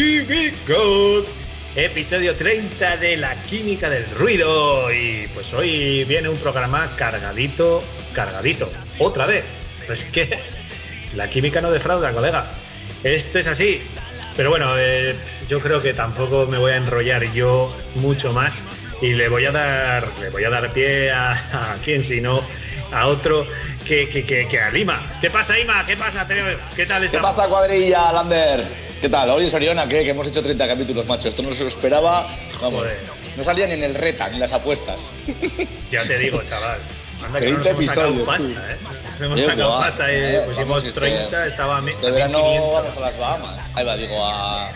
químicos? Episodio 30 de la química del ruido. Y pues hoy viene un programa cargadito, cargadito. Otra vez. Pues que la química no defrauda, colega. Esto es así. Pero bueno, eh, yo creo que tampoco me voy a enrollar yo mucho más y le voy a dar, le voy a dar pie a, a quien si no a otro que, que, que, que a Lima. ¿Qué pasa, Ima? ¿Qué pasa? ¿Qué tal ¿Qué estamos? pasa, cuadrilla, Lander? ¿Qué tal? Oye, Soriona, ¿qué? Que hemos hecho 30 capítulos, macho. Esto no se lo esperaba. Vamos, Joder. no salía ni en el reta, ni en las apuestas. Ya te digo, chaval. Anda que no 30 nos hemos sacado pasta, tú. ¿eh? Nos hemos sacado guau. pasta y Eh, pusimos vamos, este- 30, estaba a, Este a verano 1500. vamos a las Bahamas. Ahí va, digo, a,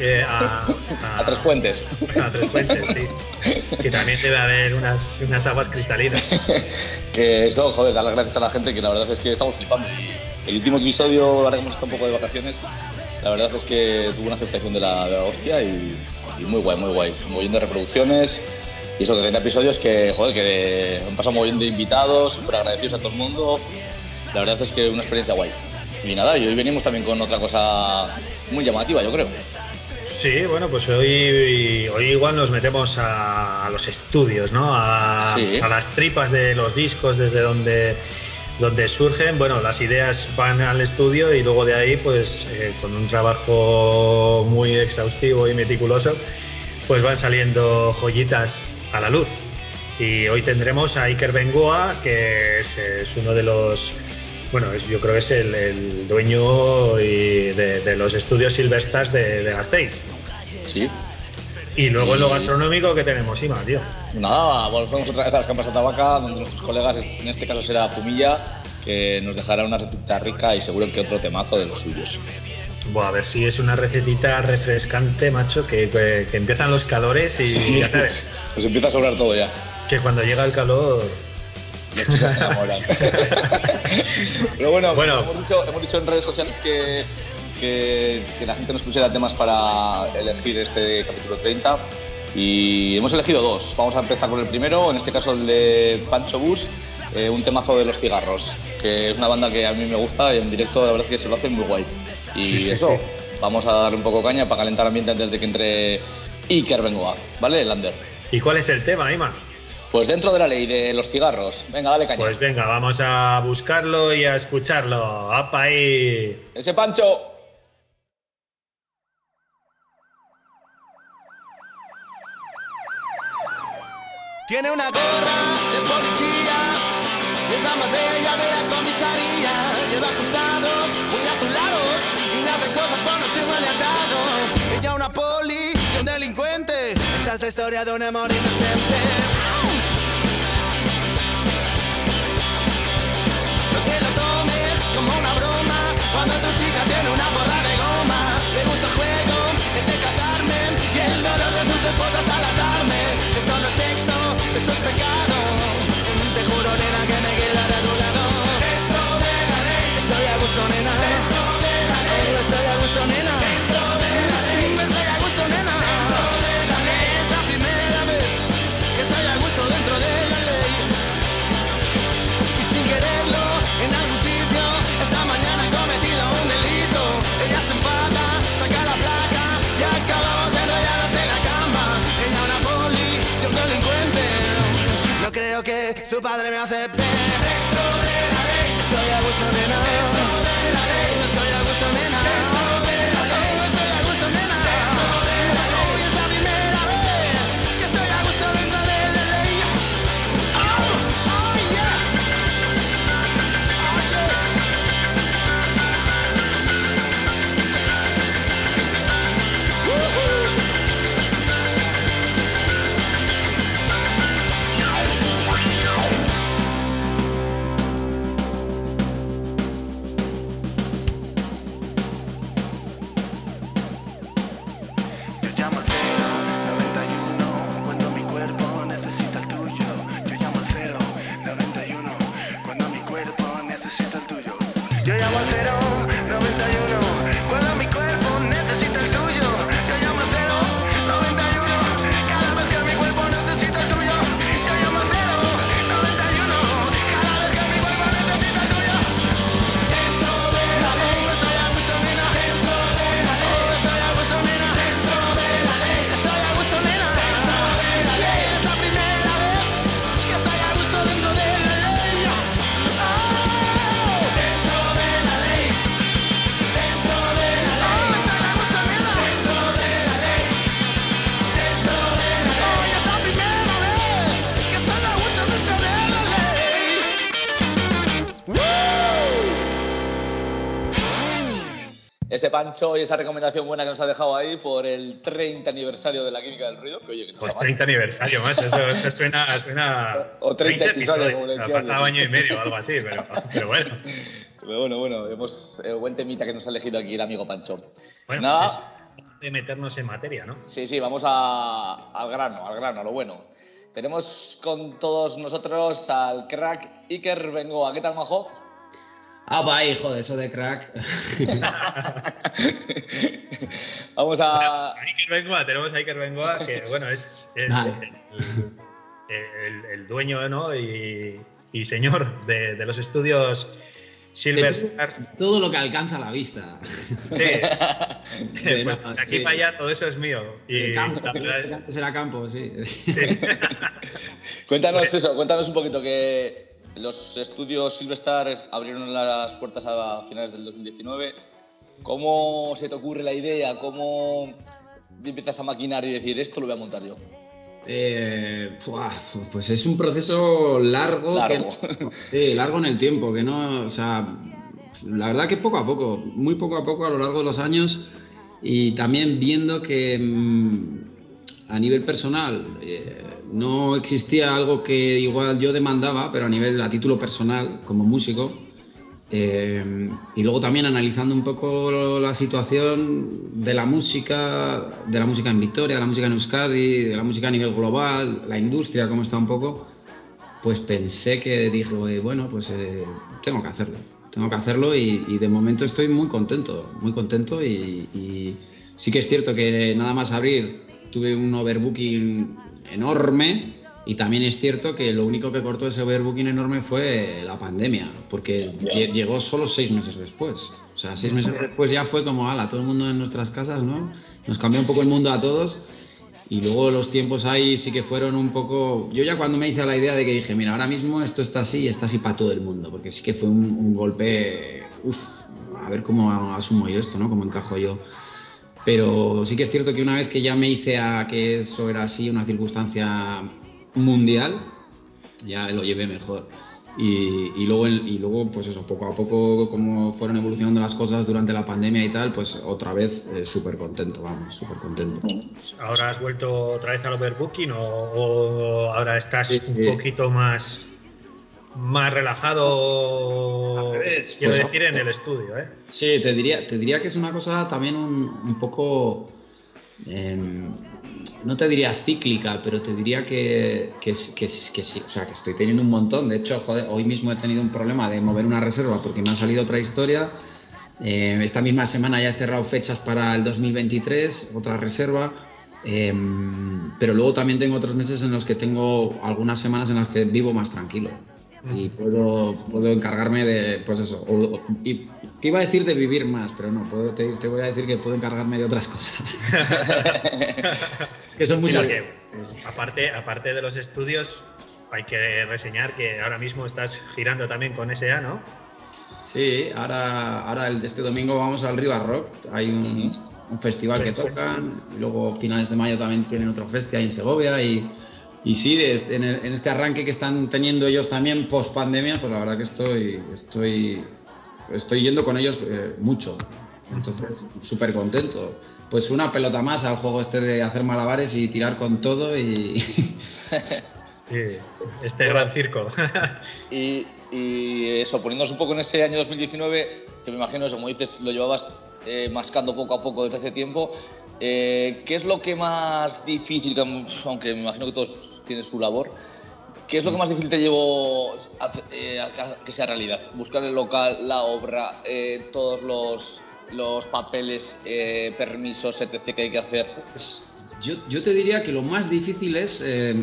eh, a, a Tres Puentes. A Tres Puentes, sí. Que también debe haber unas, unas aguas cristalinas. que eso, joder, dar las gracias a la gente, que la verdad es que estamos flipando. Y el último episodio, ahora que hemos estado un poco de vacaciones, la verdad es que tuvo una aceptación de la, de la hostia y, y muy guay, muy guay. Un montón de reproducciones y esos 30 episodios que, joder, que han pasado un montón de invitados, súper agradecidos a todo el mundo. La verdad es que una experiencia guay. Y nada, y hoy venimos también con otra cosa muy llamativa, yo creo. Sí, bueno, pues hoy, hoy igual nos metemos a, a los estudios, ¿no? A, Sí. a las tripas de los discos, desde donde, donde surgen. Bueno, las ideas van al estudio y luego de ahí, pues eh, con un trabajo muy exhaustivo y meticuloso, pues van saliendo joyitas a la luz. Y hoy tendremos a Iker Bengoa, que es, uno de los. Bueno, es- yo creo que es el, dueño de, los estudios Silverstars de, de Gasteiz. Sí. Y luego en lo gastronómico que tenemos, Ima, tío. Nada, volvemos otra vez a las campas de Tabaca, donde nuestros colegas, en este caso será Pumilla, que nos dejará una receta rica y seguro que otro temazo de los suyos. Buah, a ver si es una recetita refrescante, macho, que, que- que empiezan los calores y ya sabes, Pues empieza a sobrar todo ya. que cuando llega el calor. Las chicas se enamoran. Pero bueno, Bueno. Hemos, dicho, hemos dicho en redes sociales que, que, que la gente nos pusiera temas para elegir este capítulo 30 y hemos elegido dos. Vamos a empezar con el primero, en este caso el de Pancho Bus, eh, un temazo de los cigarros, que es una banda que a mí me gusta y en directo la verdad es que se lo hacen muy guay. Y Sí, eso, sí. vamos a darle un poco caña para calentar ambiente antes de que entre Iker Bengoa, ¿vale, Lander? ¿Y cuál es el tema, Ima? Pues dentro de la ley de los cigarros, venga, dale caña. Pues venga, vamos a buscarlo y a escucharlo. ¡Apa ahí! Ese Pancho. Tiene una gorra de policía, es la más bella de la comisaría. Lleva ajustados, muy azulados, y no hace cosas cuando estoy maleantado. Ella una poli y un delincuente, esta es la historia de un amor inocente. Eso es su padre me acepte. Dentro pancho y esa recomendación buena que nos ha dejado ahí por el 30 aniversario de la Química del Ruido. Que, oye, que no Pues está mal. 30 aniversario, macho. Eso, eso suena, suena. O 30 episodios, como le Ha pasado año y medio o algo así, pero, pero bueno. Pero bueno, bueno, hemos, eh, buen temita que nos ha elegido aquí el amigo Pancho. Bueno, Nada, pues es de meternos en materia, ¿no? Sí, sí, vamos a- al grano, al grano, a lo bueno. Tenemos con todos nosotros al crack Iker Bengoa. ¿Qué tal, majo? Ah, va, hijo de eso de crack. Vamos a. Pues a Iker Bengoa, tenemos a Iker Bengoa, que bueno, es, es Vale. el, el- el dueño ¿no? y, y señor de, de los estudios Silver Star. Todo lo que alcanza la vista. Sí, De pues nada, de aquí sí. para allá todo eso es mío. Y El campo, la verdad- antes era campo, sí. Cuéntanos eso, cuéntanos un poquito que los estudios Silverstar abrieron las puertas a finales del 2019. ¿Cómo se te ocurre la idea? ¿Cómo empiezas a maquinar y decir esto lo voy a montar yo? Eh, pues es un proceso largo. Largo. que- sí, largo en el tiempo, que no, o sea, la verdad que poco a poco, muy poco a poco a lo largo de los años y también viendo que mm, a nivel personal eh, no existía algo que igual yo demandaba, pero a nivel, a título personal, como músico, eh, y luego también analizando un poco la situación de la música, de la música en Victoria, de la música en Euskadi, de la música a nivel global, la industria, cómo está un poco, pues pensé que dijo, eh, bueno, pues eh, tengo que hacerlo, tengo que hacerlo y, y de momento estoy muy contento, muy contento y, y sí que es cierto que nada más abrir tuve un overbooking enorme y también es cierto que lo único que cortó ese overbooking enorme fue la pandemia, porque lle- llegó solo seis meses después. O sea, seis meses después ya fue como, ala, todo el mundo en nuestras casas, ¿no? Nos cambió un poco el mundo a todos. Y luego los tiempos ahí sí que fueron un poco... Yo ya cuando me hice la idea de que dije, mira, ahora mismo esto está así y está así para todo el mundo, porque sí que fue un, un golpe... Uf, a ver cómo asumo yo esto, ¿no? Cómo encajo yo. Pero sí que es cierto que una vez que ya me hice a que eso era así, una circunstancia mundial, ya lo llevé mejor. Y, y luego, y luego, pues eso, poco a poco, como fueron evolucionando las cosas durante la pandemia y tal, pues otra vez eh, súper contento, vamos, súper contento. ¿Ahora has vuelto otra vez al overbooking o, o ahora estás Sí, un sí. poquito más, más relajado? Revés, Quiero pues, decir, en el estudio, ¿eh? Sí, te diría, te diría que es una cosa también un, un poco, em, no te diría cíclica, pero te diría que, que, que, que sí, o sea, que estoy teniendo un montón. De hecho, joder, hoy mismo he tenido un problema de mover una reserva porque me ha salido otra historia. Eh, esta misma semana ya he cerrado fechas para el 2023, otra reserva. Em, pero luego también tengo otros meses en los que tengo algunas semanas en las que vivo más tranquilo y puedo, puedo encargarme de, pues eso, o- o- y te iba a decir de vivir más, pero no, puedo, te, te voy a decir que puedo encargarme de otras cosas. que son Sí, muchas. porque, aparte, aparte de los estudios, hay que reseñar que ahora mismo estás girando también con SA, ¿no? Sí, ahora, ahora el- este domingo vamos al Riva Rock, hay un, un festival que tocan, y luego finales de mayo también tienen otro festival en Segovia y, y sí, de este- en, el- en este arranque que están teniendo ellos también post pandemia, pues la verdad que estoy, estoy, estoy yendo con ellos eh, mucho. Entonces, súper contento. Pues una pelota más al juego este de hacer malabares y tirar con todo y... Sí, este gran circo. Y, y eso, poniéndonos un poco en ese año 2019, que me imagino eso, como dices, lo llevabas eh, mascando poco a poco desde hace tiempo, eh, ¿qué es lo que más difícil, que- aunque me imagino que todos tienen su labor, qué es lo que más difícil te llevó a, eh, a- que sea realidad? Buscar el local, la obra, eh, todos los, los papeles, eh, permisos, etc. que hay que hacer. Pues, yo, yo te diría que lo más difícil es eh,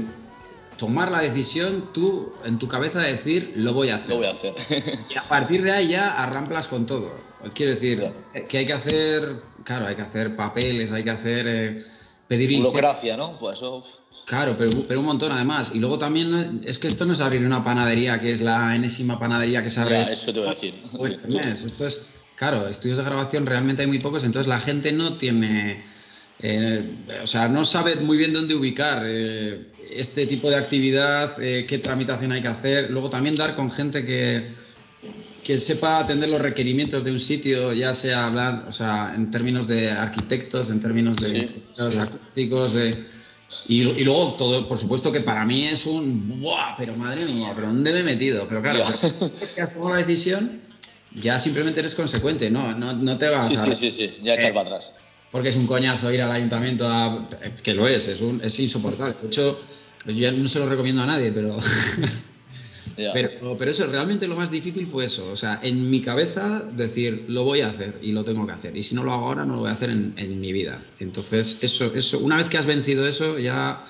tomar la decisión tú en tu cabeza de decir lo voy a hacer. Lo voy a hacer. Y a partir de ahí ya arramplas con todo. Quiero decir Ya. que hay que hacer, claro, hay que hacer papeles, hay que hacer eh, pedir. Burocracia, ¿no? Pues eso. Claro, pero, pero un montón además. Y luego también es que esto no es abrir una panadería que es la enésima panadería que se abre Ya, eso te voy a decir. este. Esto es, claro, estudios de grabación realmente hay muy pocos, entonces la gente no tiene, eh, o sea, no sabe muy bien dónde ubicar eh, este tipo de actividad, eh, qué tramitación hay que hacer. Luego también dar con gente que, que sepa atender los requerimientos de un sitio, ya sea hablar, o sea, en términos de arquitectos, en términos de Sí, los acústicos, de y, y luego todo, por supuesto que para mí es un ¡buah! Pero madre mía, pero ¿dónde me he metido? Pero claro, que has tomado la decisión, ya simplemente eres consecuente, no, no, no te vas Sí, a sí, sí, sí, ya echar Eh, para atrás. porque es un coñazo ir al ayuntamiento a. que lo es, es, un, es insoportable. De hecho, yo no se lo recomiendo a nadie, pero, Pero. Pero eso, realmente lo más difícil fue eso. O sea, en mi cabeza decir, lo voy a hacer y lo tengo que hacer. Y si no lo hago ahora, no lo voy a hacer en, en mi vida. Entonces, eso, eso, una vez que has vencido eso, ya.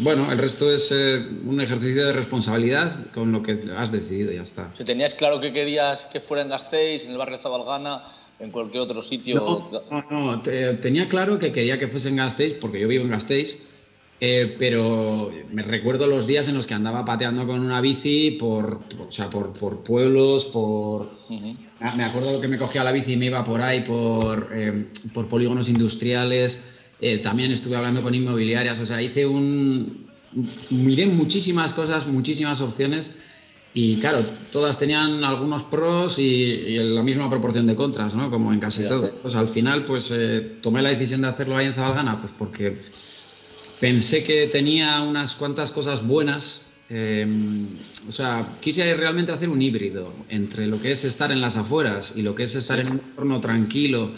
Bueno, el resto es eh, un ejercicio de responsabilidad con lo que has decidido, ya está. Si tenías claro que querías que fuera en Gasteiz, en el barrio de Zabalgana, en cualquier otro sitio. No, no, no, te- tenía claro que quería que fuese en Gasteiz, porque yo vivo en Gasteiz, eh, pero me recuerdo los días en los que andaba pateando con una bici por, o sea, por, por pueblos, por... Ujú. Ah, Me acuerdo que me cogía la bici y me iba por ahí, por, eh, por polígonos industriales. eh, también estuve hablando con inmobiliarias. O sea, hice un. Miré muchísimas cosas, muchísimas opciones. Y claro, todas tenían algunos pros y, y la misma proporción de contras, ¿no? Como en casi todo. Pues al final, pues eh, tomé la decisión de hacerlo ahí en Zabalgana, pues porque pensé que tenía unas cuantas cosas buenas. eh, o sea, quise realmente hacer un híbrido entre lo que es estar en las afueras y lo que es estar en un entorno tranquilo,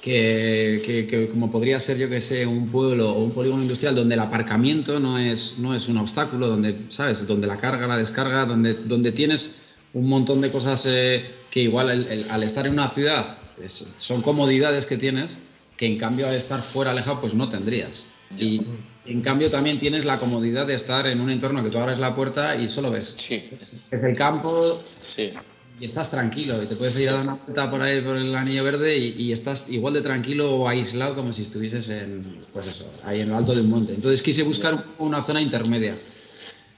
que, que- que como podría ser, yo que sé, un pueblo o un polígono industrial donde el aparcamiento no es, no es un obstáculo, donde, ¿sabes? Donde la carga, la descarga, donde, donde tienes un montón de cosas eh, que igual el- el- al estar en una ciudad es- son comodidades que tienes que en cambio al estar fuera alejado pues no tendrías. Y en cambio también tienes la comodidad de estar en un entorno que tú abres la puerta y solo ves. Sí, es el campo sí. y estás tranquilo y te puedes ir a dar una vuelta por ahí por el anillo verde y, y estás igual de tranquilo o aislado como si estuvieses en pues eso ahí en lo alto de un monte. Entonces quise buscar una zona intermedia.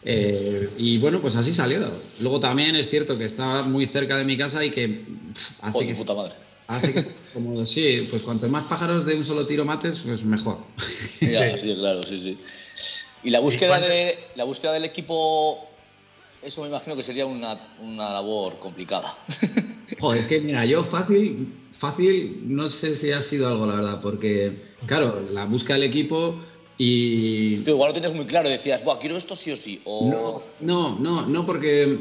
Eh, y bueno pues así salió. Luego también es cierto que estaba muy cerca de mi casa y que pff, hace Joder, que puta madre. Hace que como sí pues cuanto más pájaros de un solo tiro mates pues mejor Ya, sí, claro, sí, sí. Y la búsqueda, de, la búsqueda del equipo, eso me imagino que sería una, una labor complicada. Joder, es que mira, yo fácil, fácil, no sé si ha sido algo, la verdad, porque, claro, la búsqueda del equipo y... Tú igual lo tenías muy claro, decías, Buah, quiero esto sí o sí. O... No, no, no, no, porque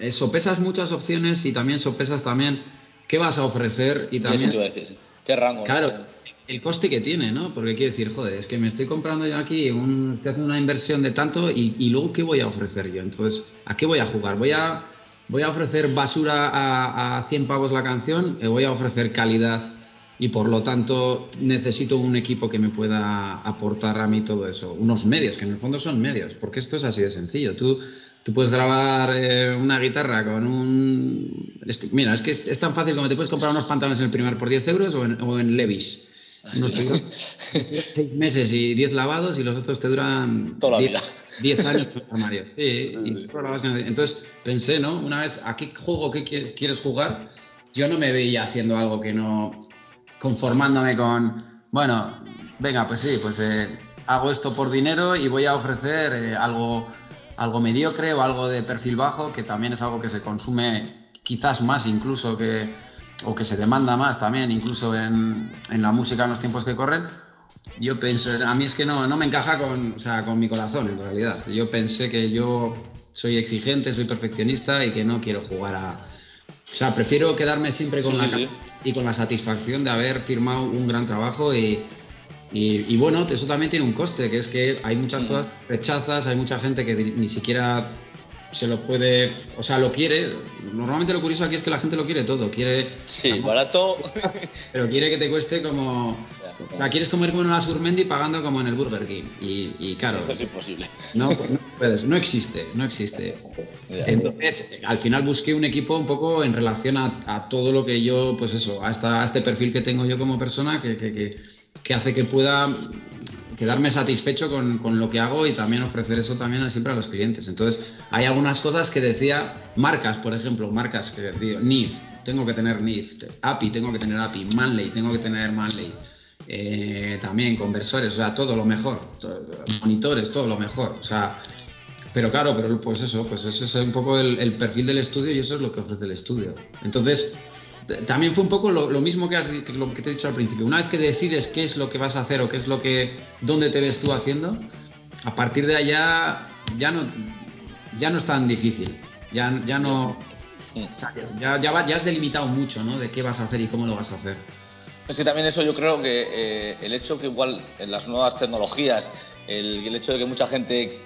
eh, sopesas muchas opciones y también sopesas también qué vas a ofrecer y eso también... te iba a decir. ¿Qué rango? Claro, el coste que tiene, ¿no? Porque quiere decir, joder, es que me estoy comprando yo aquí, un, estoy haciendo una inversión de tanto y, y luego, ¿qué voy a ofrecer yo? Entonces, ¿a qué voy a jugar? ¿Voy a, voy a ofrecer basura a, a 100 pavos la canción? ¿O voy a ofrecer calidad? Y por lo tanto, necesito un equipo que me pueda aportar a mí todo eso. Unos medios, que en el fondo son medios, porque esto es así de sencillo. Tú, tú puedes grabar eh, una guitarra con un... es que- mira, es que es, es tan fácil como te puedes comprar unos pantalones en el primer por 10 euros o en, o en Levi's. Ah, Unos te duran meses y 10 lavados y los otros te duran Toda la 10 vida. 10 años en el armario. Sí, Sí, y. Entonces pensé, ¿no? Una vez, ¿a qué juego qué qui- quieres jugar? Yo no me veía haciendo algo que no. conformándome con. Bueno, venga, pues sí, pues eh, hago esto por dinero y voy a ofrecer eh, algo, algo mediocre o algo de perfil bajo, que también es algo que se consume quizás más incluso que. o que se demanda más también, incluso en, en la música en los tiempos que corren. Yo pienso, a mí es que no, no me encaja con, o sea, con mi corazón en realidad. Yo pensé que yo soy exigente, soy perfeccionista y que no quiero jugar a... O sea, prefiero quedarme siempre con Sí, la sí, sí. y con la satisfacción de haber firmado un gran trabajo y, y, y bueno, eso también tiene un coste, que es que hay muchas Mm. cosas rechazas, hay mucha gente que ni siquiera se lo puede, o sea, lo quiere. Normalmente lo curioso aquí es que la gente lo quiere todo, quiere Sí, barato. pero quiere que te cueste como. O sea, quieres comer como en la Surmendi pagando como en el Burger King. Y, y claro, Eso es imposible. no, no puedes, no existe, no existe. Entonces, al final busqué un equipo un poco en relación a, a todo lo que yo, pues eso, a, esta- a este perfil que tengo yo como persona que, que- que- que hace que pueda quedarme satisfecho con, con lo que hago y también ofrecer eso también siempre a los clientes. Entonces, hay algunas cosas que decía, marcas, por ejemplo, marcas que digo, NIF, tengo que tener NIF, API, tengo que tener API, Manley, tengo que tener Manley. Eh, también conversores, o sea, todo lo mejor, to- monitores, todo lo mejor. O sea, pero claro, pero pues eso, pues ese es un poco el, perfil del estudio y eso es lo que ofrece el estudio. Entonces, también fue un poco lo, lo mismo que, has que lo que te he dicho al principio. Una vez que decides qué es lo que vas a hacer o qué es lo que, dónde te ves tú haciendo, a partir de allá ya no, ya no es tan difícil. Ya, ya no, ya, ya, va- ya has delimitado mucho, ¿no? De qué vas a hacer y cómo lo vas a hacer. Es que también eso yo creo que eh, el hecho que igual en las nuevas tecnologías, el, el hecho de que mucha gente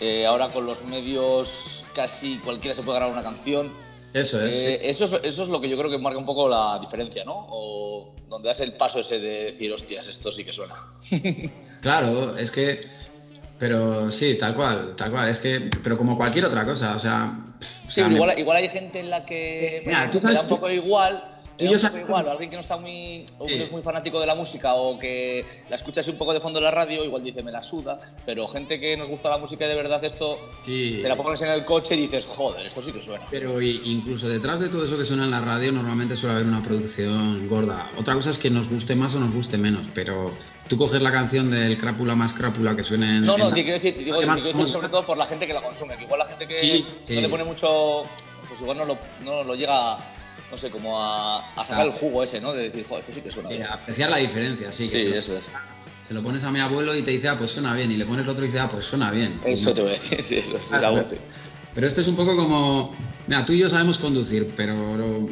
eh, ahora con los medios casi cualquiera se puede grabar una canción, Eso es. eh, eso, es eso es lo que yo creo que marca un poco la diferencia, ¿no? O donde das el paso ese de decir, hostias, esto sí que suena. Claro, es que. Pero sí, tal cual, tal cual. Es que. Pero como cualquier otra cosa, o sea. pff, o Sí, sea, pero me- igual, igual hay gente en la que Mira, tú sabes da un que- poco igual, tú y yo sabes- igual, o alguien que no está muy, o Sí. es muy fanático de la música o que la escucha así un poco de fondo en la radio, igual dice me la suda, pero gente que nos gusta la música de verdad esto, Sí. te la pones en el coche y dices, joder, esto sí que suena. Pero incluso detrás de todo eso que suena en la radio, normalmente suele haber una producción gorda. Otra cosa es que nos guste más o nos guste menos, pero tú coges la canción del Crápula más Crápula que suena en. No, en no, la- te quiero decir, digo, ¿Qué te quiero decir sobre todo por la gente que la consume, que igual la gente que Sí, no le pone mucho, pues igual no lo, no lo llega, no sé, como a, a sacar el jugo ese, ¿no? De decir, joder, esto sí que suena. Eh, bien". apreciar la diferencia, sí. que Sí, eso es. se lo pones a mi abuelo y te dice, ah, pues suena bien. Y le pones el otro y dice, ah, pues suena bien. Eso te voy a decir, sí, eso sí, es algo. Pero esto es un poco como. Mira, tú y yo sabemos conducir, pero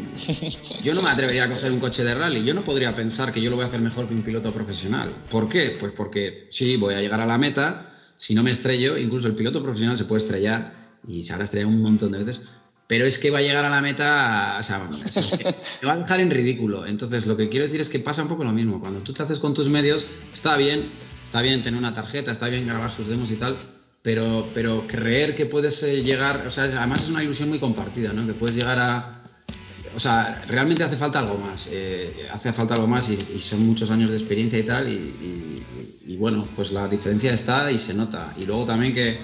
yo no me atrevería a coger un coche de rally. Yo no podría pensar que yo lo voy a hacer mejor que un piloto profesional. ¿Por qué? Pues porque sí, voy a llegar a la meta. Si no me estrello, incluso el piloto profesional se puede estrellar y se habrá estrellado un montón de veces. Pero es que va a llegar a la meta, o sea, es que te va a dejar en ridículo. Entonces, lo que quiero decir es que pasa un poco lo mismo. Cuando tú te haces con tus medios, está bien, está bien tener una tarjeta, está bien grabar sus demos y tal, pero, pero creer que puedes eh, llegar, o sea, además es una ilusión muy compartida, ¿no? Que puedes llegar a... O sea, realmente hace falta algo más, eh, hace falta algo más y, y son muchos años de experiencia y tal, y, y- y bueno, pues la diferencia está y se nota. Y luego también que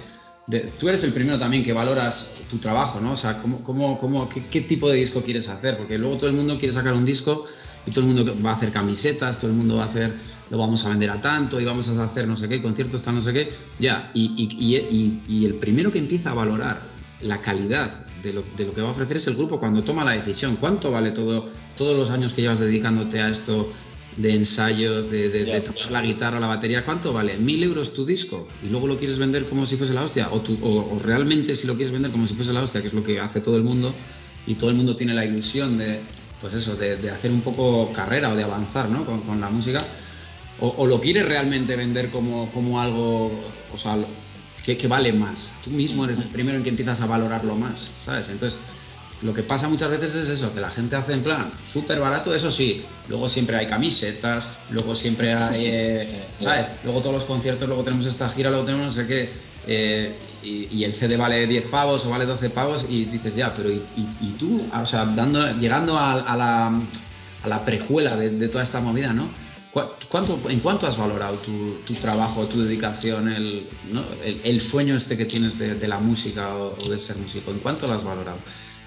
tú eres el primero también que valoras tu trabajo, ¿no? O sea, cómo, cómo, cómo, qué, tipo de disco quieres hacer, porque luego todo el mundo quiere sacar un disco y todo el mundo va a hacer camisetas, todo el mundo va a hacer, lo vamos a vender a tanto y vamos a hacer no sé qué, conciertos, tal no sé qué, ya, y, y, y- y el primero que empieza a valorar la calidad de lo, de lo que va a ofrecer es el grupo cuando toma la decisión. ¿Cuánto vale todo, todos los años que llevas dedicándote a esto de ensayos, de, de- tocar la guitarra o la batería? ¿Cuánto vale? ¿Mil euros tu disco? ¿Y luego lo quieres vender como si fuese la hostia? ¿O, tú- o- o realmente si lo quieres vender como si fuese la hostia, que es lo que hace todo el mundo, y todo el mundo tiene la ilusión de, pues eso, de, de hacer un poco carrera o de avanzar ¿no? con, con la música? O, o lo quieres realmente vender como, como algo, o sea, que, que vale más. Tú mismo eres el primero en que empiezas a valorarlo más, ¿sabes? Entonces, lo que pasa muchas veces es eso, que la gente hace en plan súper barato, eso sí, luego siempre hay camisetas, luego siempre hay, eh, ¿sabes? Luego todos los conciertos, luego tenemos esta gira, luego tenemos no sé qué, eh, y, y el CD vale 10 pavos o vale 12 pavos y dices, ya, pero ¿y, y- y tú? O sea, dando, llegando a, a la, a la prejuela de, de toda esta movida, ¿no? ¿Cu- ¿Cuánto, ¿En cuánto has valorado tu, tu trabajo, tu dedicación, el, ¿no? el, el sueño este que tienes de, de la música o, o de ser músico? ¿En cuánto lo has valorado?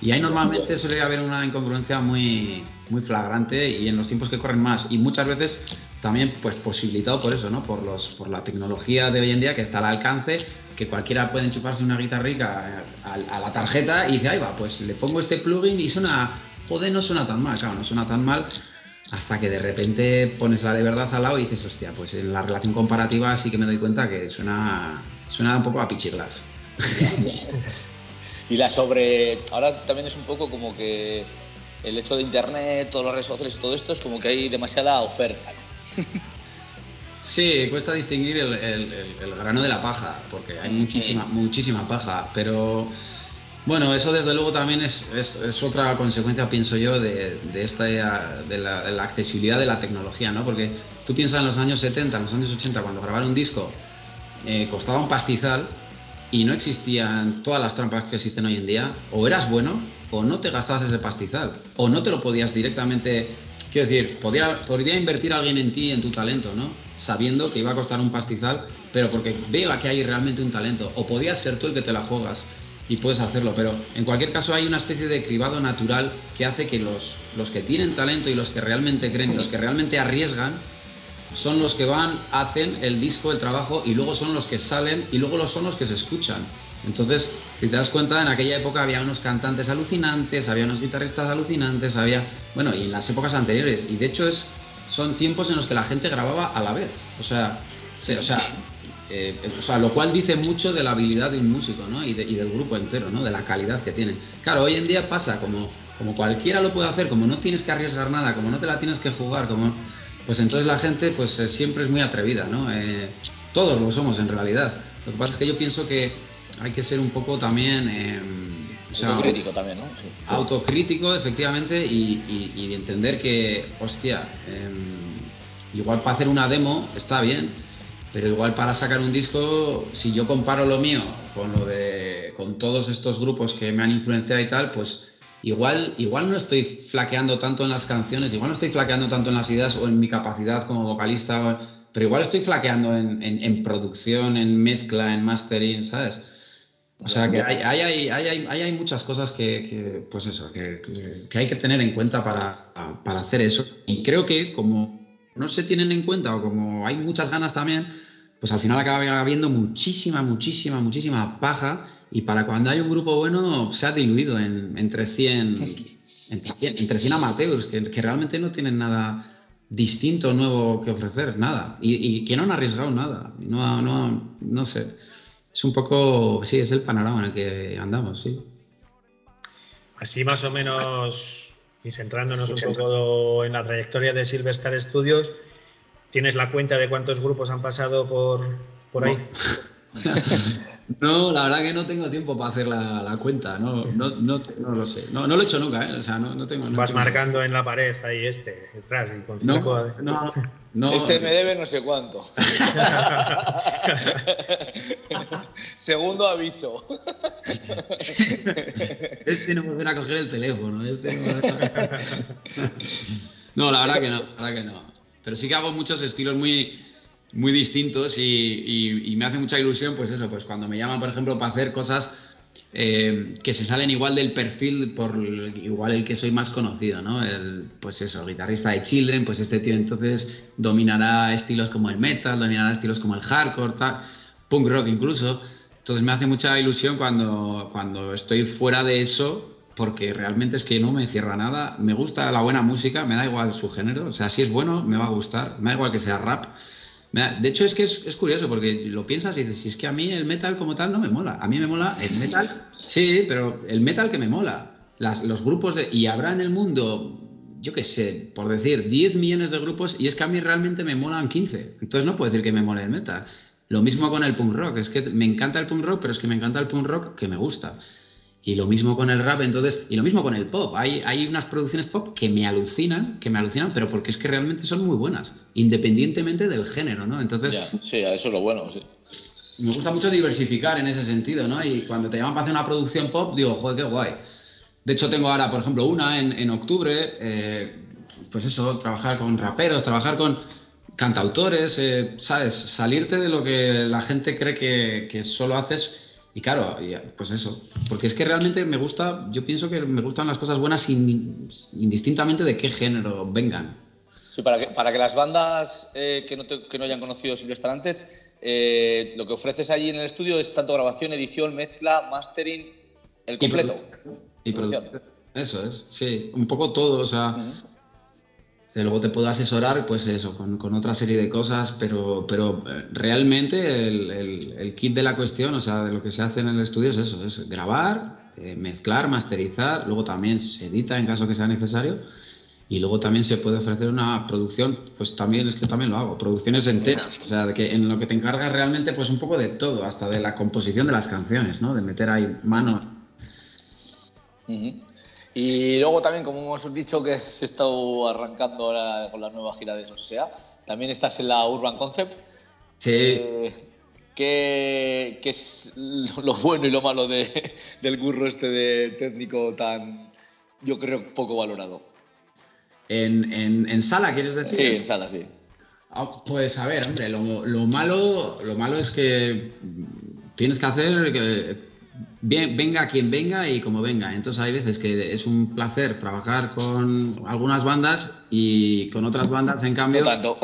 Y ahí normalmente suele haber una incongruencia muy, muy flagrante y en los tiempos que corren más. Y muchas veces también pues posibilitado por eso, ¿no? Por, los, por la tecnología de hoy en día que está al alcance, que cualquiera puede enchufarse una guitarrica a, a la tarjeta y dice, ahí va, pues le pongo este plugin y suena, joder, no suena tan mal. Claro, no suena tan mal hasta que de repente pones la de verdad al lado y dices, hostia, pues en la relación comparativa sí que me doy cuenta que suena, suena un poco a pichirlas. Y la sobre. Ahora también es un poco como que el hecho de internet, todas las redes sociales y todo esto es como que hay demasiada oferta. Sí, cuesta distinguir el, el- el- el grano de la paja, porque hay muchísima, muchísima paja, pero bueno, eso desde luego también es, es- es otra consecuencia, pienso yo, de, de esta, de la, de la accesibilidad de la tecnología, ¿no? Porque tú piensas en los años 70, en los años 80, cuando grabar un disco eh, costaba un pastizal y no existían todas las trampas que existen hoy en día, o eras bueno o no te gastabas ese pastizal, o no te lo podías directamente, quiero decir, podía, invertir alguien en ti, en tu talento, ¿no? Sabiendo que iba a costar un pastizal, pero porque vea que hay realmente un talento, o podías ser tú el que te la juegas y puedes hacerlo, pero en cualquier caso hay una especie de cribado natural que hace que los, los que tienen talento y los que realmente creen, los que realmente arriesgan, son los que van, hacen el disco, el trabajo y luego son los que salen y luego son los que se escuchan. Entonces, si te das cuenta, en aquella época había unos cantantes alucinantes, había unos guitarristas alucinantes, había, bueno, y en las épocas anteriores, y de hecho es, son tiempos en los que la gente grababa a la vez, o sea, o sea, eh, o sea, lo cual dice mucho de la habilidad de un músico, ¿no? Y, del grupo entero, ¿no? De la calidad que tienen. Claro, hoy en día pasa como, como cualquiera lo puede hacer, como no tienes que arriesgar nada, como no te la tienes que jugar, como pues entonces la gente pues eh, siempre es muy atrevida, ¿no? Eh, todos lo somos en realidad. Lo que pasa es que yo pienso que hay que ser un poco también... Eh, autocrítico también, ¿no? Autocrítico, efectivamente, y, y, entender que, hostia, em, igual para hacer una demo está bien, pero igual para sacar un disco, si yo comparo lo mío con lo de con todos estos grupos que me han influenciado y tal, pues igual, igual no estoy flaqueando tanto en las canciones, igual no estoy flaqueando tanto en las ideas o en mi capacidad como vocalista, pero igual estoy flaqueando en, producción, en mezcla, en mastering, ¿sabes? O sea que hay, hay, hay, hay muchas cosas que, pues eso, que, hay que tener en cuenta para, para hacer eso. Y creo que como no se tienen en cuenta o como hay muchas ganas también, pues al final acaba habiendo muchísima, muchísima, muchísima paja y para cuando hay un grupo bueno se ha diluido en, entre 100 entre 100, amateurs que, que, realmente no tienen nada distinto nuevo que ofrecer nada. Y, que no han arriesgado nada. No, no, no sé. Es un poco sí es el panorama en el que andamos sí. Así más o menos y centrándonos un poco en la trayectoria de Silvestar Studios tienes la cuenta de cuántos grupos han pasado por por ahí No, la verdad que no tengo tiempo para hacer la, cuenta, no, no, no, no, lo sé. No, no, lo he hecho nunca, ¿eh? O sea, no, tengo. Vas marcando en la pared ahí este, detrás, con no, no, Este me debe no sé cuánto. Segundo aviso. este no volverá a coger el teléfono. Este no, la verdad que no, la verdad que no. Pero sí que hago muchos estilos muy muy distintos y, me hace mucha ilusión, pues eso, pues cuando me llaman, por ejemplo, para hacer cosas eh, que se salen igual del perfil por igual el que soy más conocido, ¿no? El, pues eso, guitarrista de Children, pues este tío entonces dominará estilos como el metal, dominará estilos como el hardcore, punk rock incluso. Entonces me hace mucha ilusión cuando, cuando estoy fuera de eso, porque realmente es que no me cierra nada. Me gusta la buena música, me da igual su género, o sea, si es bueno, me va a gustar, me da igual que sea rap de hecho, es que es, curioso porque lo piensas y dices, si es que a mí el metal como tal no me mola. A mí me mola el metal, sí, pero el metal que me mola. Las, los grupos de. Y habrá en el mundo, yo qué sé, por decir, 10 millones de grupos y es que a mí realmente me molan 15. Entonces no puedo decir que me mole el metal. Lo mismo con el punk rock, es que me encanta el punk rock, pero es que me encanta el punk rock que me gusta. Y lo mismo con el rap, entonces, y lo mismo con el pop. Hay, hay unas producciones pop que me alucinan, que me alucinan, pero porque es que realmente son muy buenas, independientemente del género, ¿no? Entonces. sí, eso es lo bueno, sí. Me gusta mucho diversificar en ese sentido, ¿no? Y cuando te llaman para hacer una producción pop, digo, joder, qué guay. De hecho, tengo ahora, por ejemplo, una en, en octubre, eh, pues eso, trabajar con raperos, trabajar con cantautores, eh, ¿sabes? Salirte de lo que la gente cree que, que solo haces y claro, pues eso, porque es que realmente me gusta, yo pienso que me gustan las cosas buenas indistintamente de qué género vengan. Sí, para que, para que las bandas eh, que, no que, no hayan conocido Silvestre antes, eh, lo que ofreces allí en el estudio es tanto grabación, edición, mezcla, mastering, el completo. Y, producción. Eso es, sí, un poco todo, o sea, luego te puedo asesorar, pues eso, con, otra serie de cosas, pero, pero eh, realmente el, kit de la cuestión, o sea, de lo que se hace en el estudio es eso, es grabar, eh, mezclar, masterizar, luego también se edita en caso que sea necesario, y luego también se puede ofrecer una producción, pues también es que también lo hago, producciones enteras, o sea, que en lo que te encargas realmente pues un poco de todo, hasta de la composición de las canciones, ¿no? De meter ahí mano. Y luego también, como hemos dicho que has estado arrancando ahora con la nueva gira de SOSEA, también estás en la Urban Concept. Sí. Eh, ¿qué, es lo bueno y lo malo de, del curro este de técnico tan, yo creo, poco valorado? ¿En, en, sala, quieres decir? Sí, en sala, sí. Ah, pues a ver, hombre, lo, lo, malo, lo malo es que tienes que hacer que venga quien venga y como venga. Entonces hay veces que es un placer trabajar con algunas bandas y con otras bandas, en cambio... No tanto.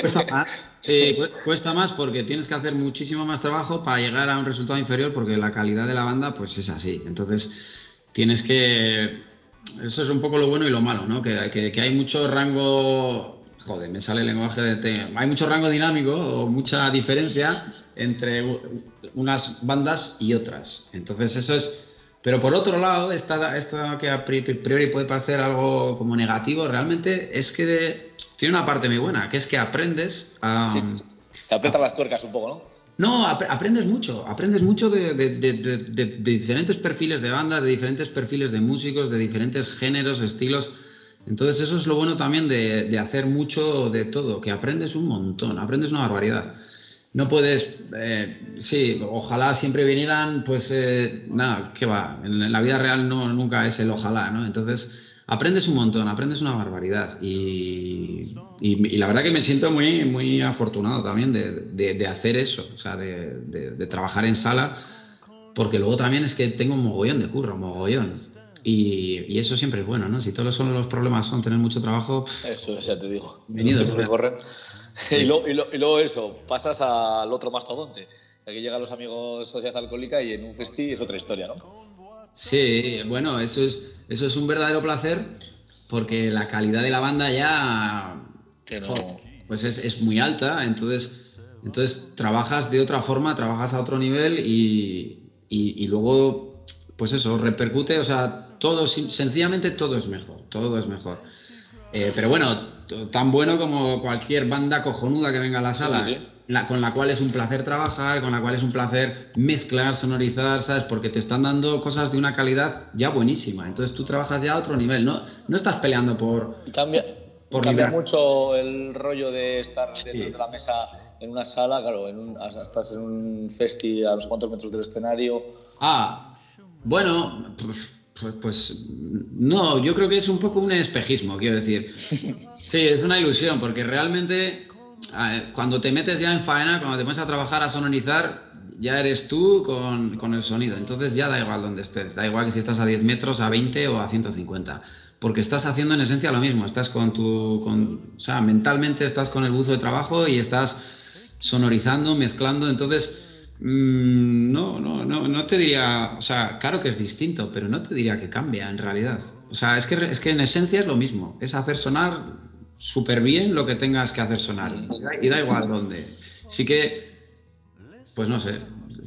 Cuesta más. Sí, cuesta más porque tienes que hacer muchísimo más trabajo para llegar a un resultado inferior porque la calidad de la banda pues es así. Entonces tienes que... Eso es un poco lo bueno y lo malo, ¿no? Que, que- que hay mucho rango... Joder, me sale el lenguaje de... Hay mucho rango dinámico o mucha diferencia entre unas bandas y otras. Entonces eso es... Pero por otro lado, esta, esta que a pri- priori puede parecer algo como negativo, realmente es que tiene una parte muy buena, que es que aprendes a... Sí. Te aprietan las tuercas un poco, ¿no? No, ap- aprendes mucho, aprendes mucho de, de- de- de- de- de diferentes perfiles de bandas, de diferentes perfiles de músicos, de diferentes géneros, estilos. Entonces eso es lo bueno también de, de hacer mucho de todo, que aprendes un montón, aprendes una barbaridad. No puedes, eh, sí, ojalá siempre vinieran, pues eh, nada, ¿qué va? En, la vida real no, nunca es el ojalá, ¿no? Entonces aprendes un montón, aprendes una barbaridad y, y- la verdad que me siento muy, muy afortunado también de, de- hacer eso, o sea, de, de- de trabajar en sala, porque luego también es que tengo un mogollón de curro, mogollón. Y, y eso siempre es bueno, ¿no? Si todos son los problemas son tener mucho trabajo, Eso, ya te digo. Que Rubén. corren. Y, luego, y, y luego eso, pasas al otro mastodonte. Aquí llegan los amigos Sociedad Alcohólica y en un festi es otra historia, ¿no? Sí, bueno, eso es, eso es un verdadero placer porque la calidad de la banda ya Que no- jo, pues es, es muy alta, entonces, entonces trabajas de otra forma, trabajas a otro nivel y, y- y luego, pues eso, repercute, o sea, todo, sencillamente todo es mejor, todo es mejor. Eh, pero bueno, tan bueno como cualquier banda cojonuda que venga a la sala, sí, sí. la- con la cual es un placer trabajar, con la cual es un placer mezclar, sonorizar, ¿sabes? Porque te están dando cosas de una calidad ya buenísima. Entonces tú trabajas ya a otro nivel, ¿no? No estás peleando por... Cambia, Por cambia liberar. mucho el rollo de estar detrás de la mesa en una sala, claro, en un- estás en un festi a no sé cuántos metros del escenario. Ah, bueno, pues, pues, no, yo creo que es un poco un espejismo, quiero decir. Sí, es una ilusión, porque realmente cuando te metes ya en faena, cuando te pones a trabajar, a sonorizar, ya eres tú con, con el sonido. Entonces ya da igual donde estés, da igual que si estás a 10 metros, a 20 o a 150. Porque estás haciendo en esencia lo mismo, estás con tu, con, o sea, mentalmente estás con el buzo de trabajo y estás sonorizando, mezclando, entonces no, no, no, no te diría, o sea, claro que es distinto, pero no te diría que cambia en realidad. O sea, es que, es que en esencia es lo mismo, es hacer sonar súper bien lo que tengas que hacer sonar y da, igual dónde. Sí que, pues no sé,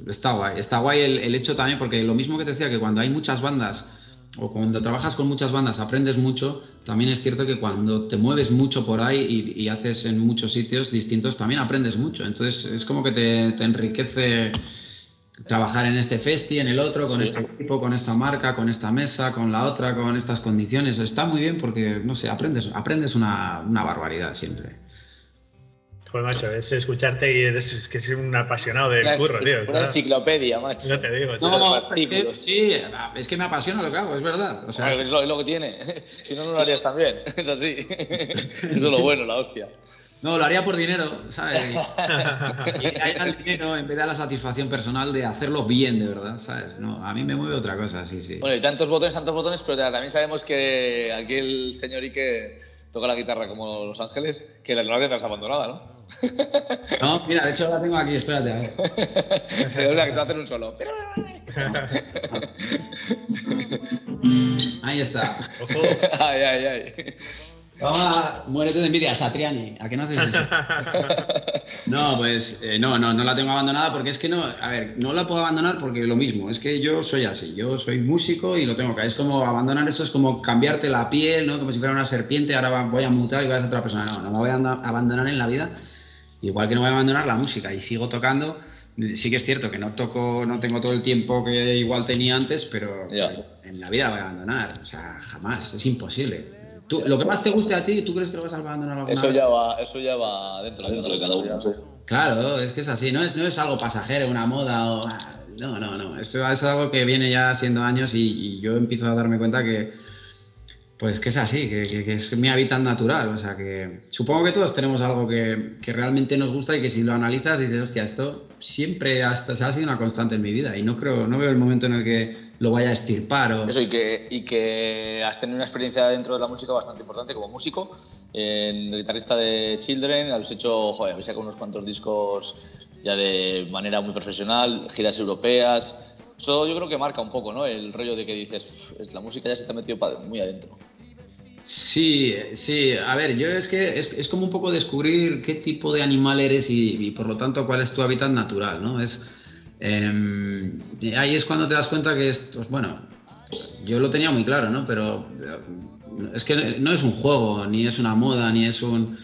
está guay, está guay el hecho también, porque lo mismo que te decía que cuando hay muchas bandas o cuando trabajas con muchas bandas aprendes mucho, también es cierto que cuando te mueves mucho por ahí y, y haces en muchos sitios distintos, también aprendes mucho. Entonces es como que te, te enriquece trabajar en este festi, en el otro, con Sí. este equipo, con esta marca, con esta mesa, con la otra, con estas condiciones. Está muy bien porque, no sé, aprendes, aprendes una, una barbaridad siempre. Joder, macho, es escucharte y eres es que eres un apasionado del Una, curro, tío. una ¿sabes? enciclopedia, macho. No te digo, tío. No, es que, sí, es que me apasiona lo que hago, es verdad. O sea, es lo, es lo que tiene. Si no, no lo harías tan bien. Es así. Eso es lo bueno, la hostia. No, lo haría por dinero, ¿sabes? Y, y ganar el dinero en vez de la satisfacción personal de hacerlo bien, de verdad, ¿sabes? No, a mí me mueve otra cosa, sí, sí. Bueno, y tantos botones, tantos botones, pero también sabemos que aquí el señor Ike toca la guitarra como Los Ángeles, que la gloria te has abandonada, ¿no? No, mira, de hecho la tengo aquí, espérate, a ver. o sea, que se va a hacer un solo. Ahí está. Ojo. ay, ay, ay. Vamos a... Muérete de envidia, Satriani, ¿a qué no haces eso? No, pues eh, no, no, no la tengo abandonada porque es que no, a ver, no la puedo abandonar porque lo mismo, es que yo soy así, yo soy músico y lo tengo que, es como abandonar eso, es como cambiarte la piel, ¿no? Como si fuera una serpiente, ahora voy a mutar y voy a ser otra persona, no, no me voy a abandonar en la vida, igual que no voy a abandonar la música y sigo tocando, sí que es cierto que no toco, no tengo todo el tiempo que igual tenía antes, pero en la vida la voy a abandonar, o sea, jamás, es imposible. Tú, lo que más te guste a ti, ¿tú crees que lo vas a abandonar alguna Eso vez? ya va, eso ya va dentro, Dentro de cada uno, sí. Claro, es que es así, no es, no es algo pasajero, una moda o... No, no, no, eso es algo que viene ya siendo años y, y yo empiezo a darme cuenta que, pues que es así, que, que- que es mi hábitat natural. O sea que supongo que todos tenemos algo que, que realmente nos gusta y que si lo analizas dices, hostia, esto siempre ha, esto- o sea, ha sido una constante en mi vida y no creo, no veo el momento en el que lo vaya a estirpar o. Eso, y que, y que has tenido una experiencia dentro de la música bastante importante como músico, eh, guitarrista de Children, habéis hecho, joder, habéis sacado unos cuantos discos ya de manera muy profesional, giras europeas. Eso yo creo que marca un poco, ¿no? El rollo de que dices, "Uf, la música ya se te ha metido muy adentro. Sí, sí, a ver, yo es que es, es como un poco descubrir qué tipo de animal eres y, y, por lo tanto cuál es tu hábitat natural, ¿no? Es, em, ahí es cuando te das cuenta que esto, bueno, yo lo tenía muy claro, ¿no? Pero eh, es que no es un juego, ni es una moda, ni es un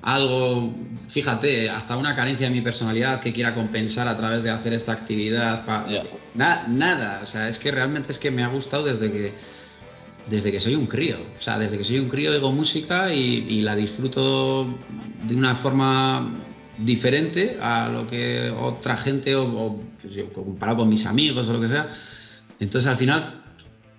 algo, fíjate, hasta una carencia de mi personalidad que quiera compensar a través de hacer esta actividad. pa-. Na- nada, o sea, es que realmente es que me ha gustado desde que desde que soy un crío. O sea, desde que soy un crío oigo música y, la disfruto de una forma diferente a lo que otra gente o, pues comparado con mis amigos o lo que sea. Entonces al final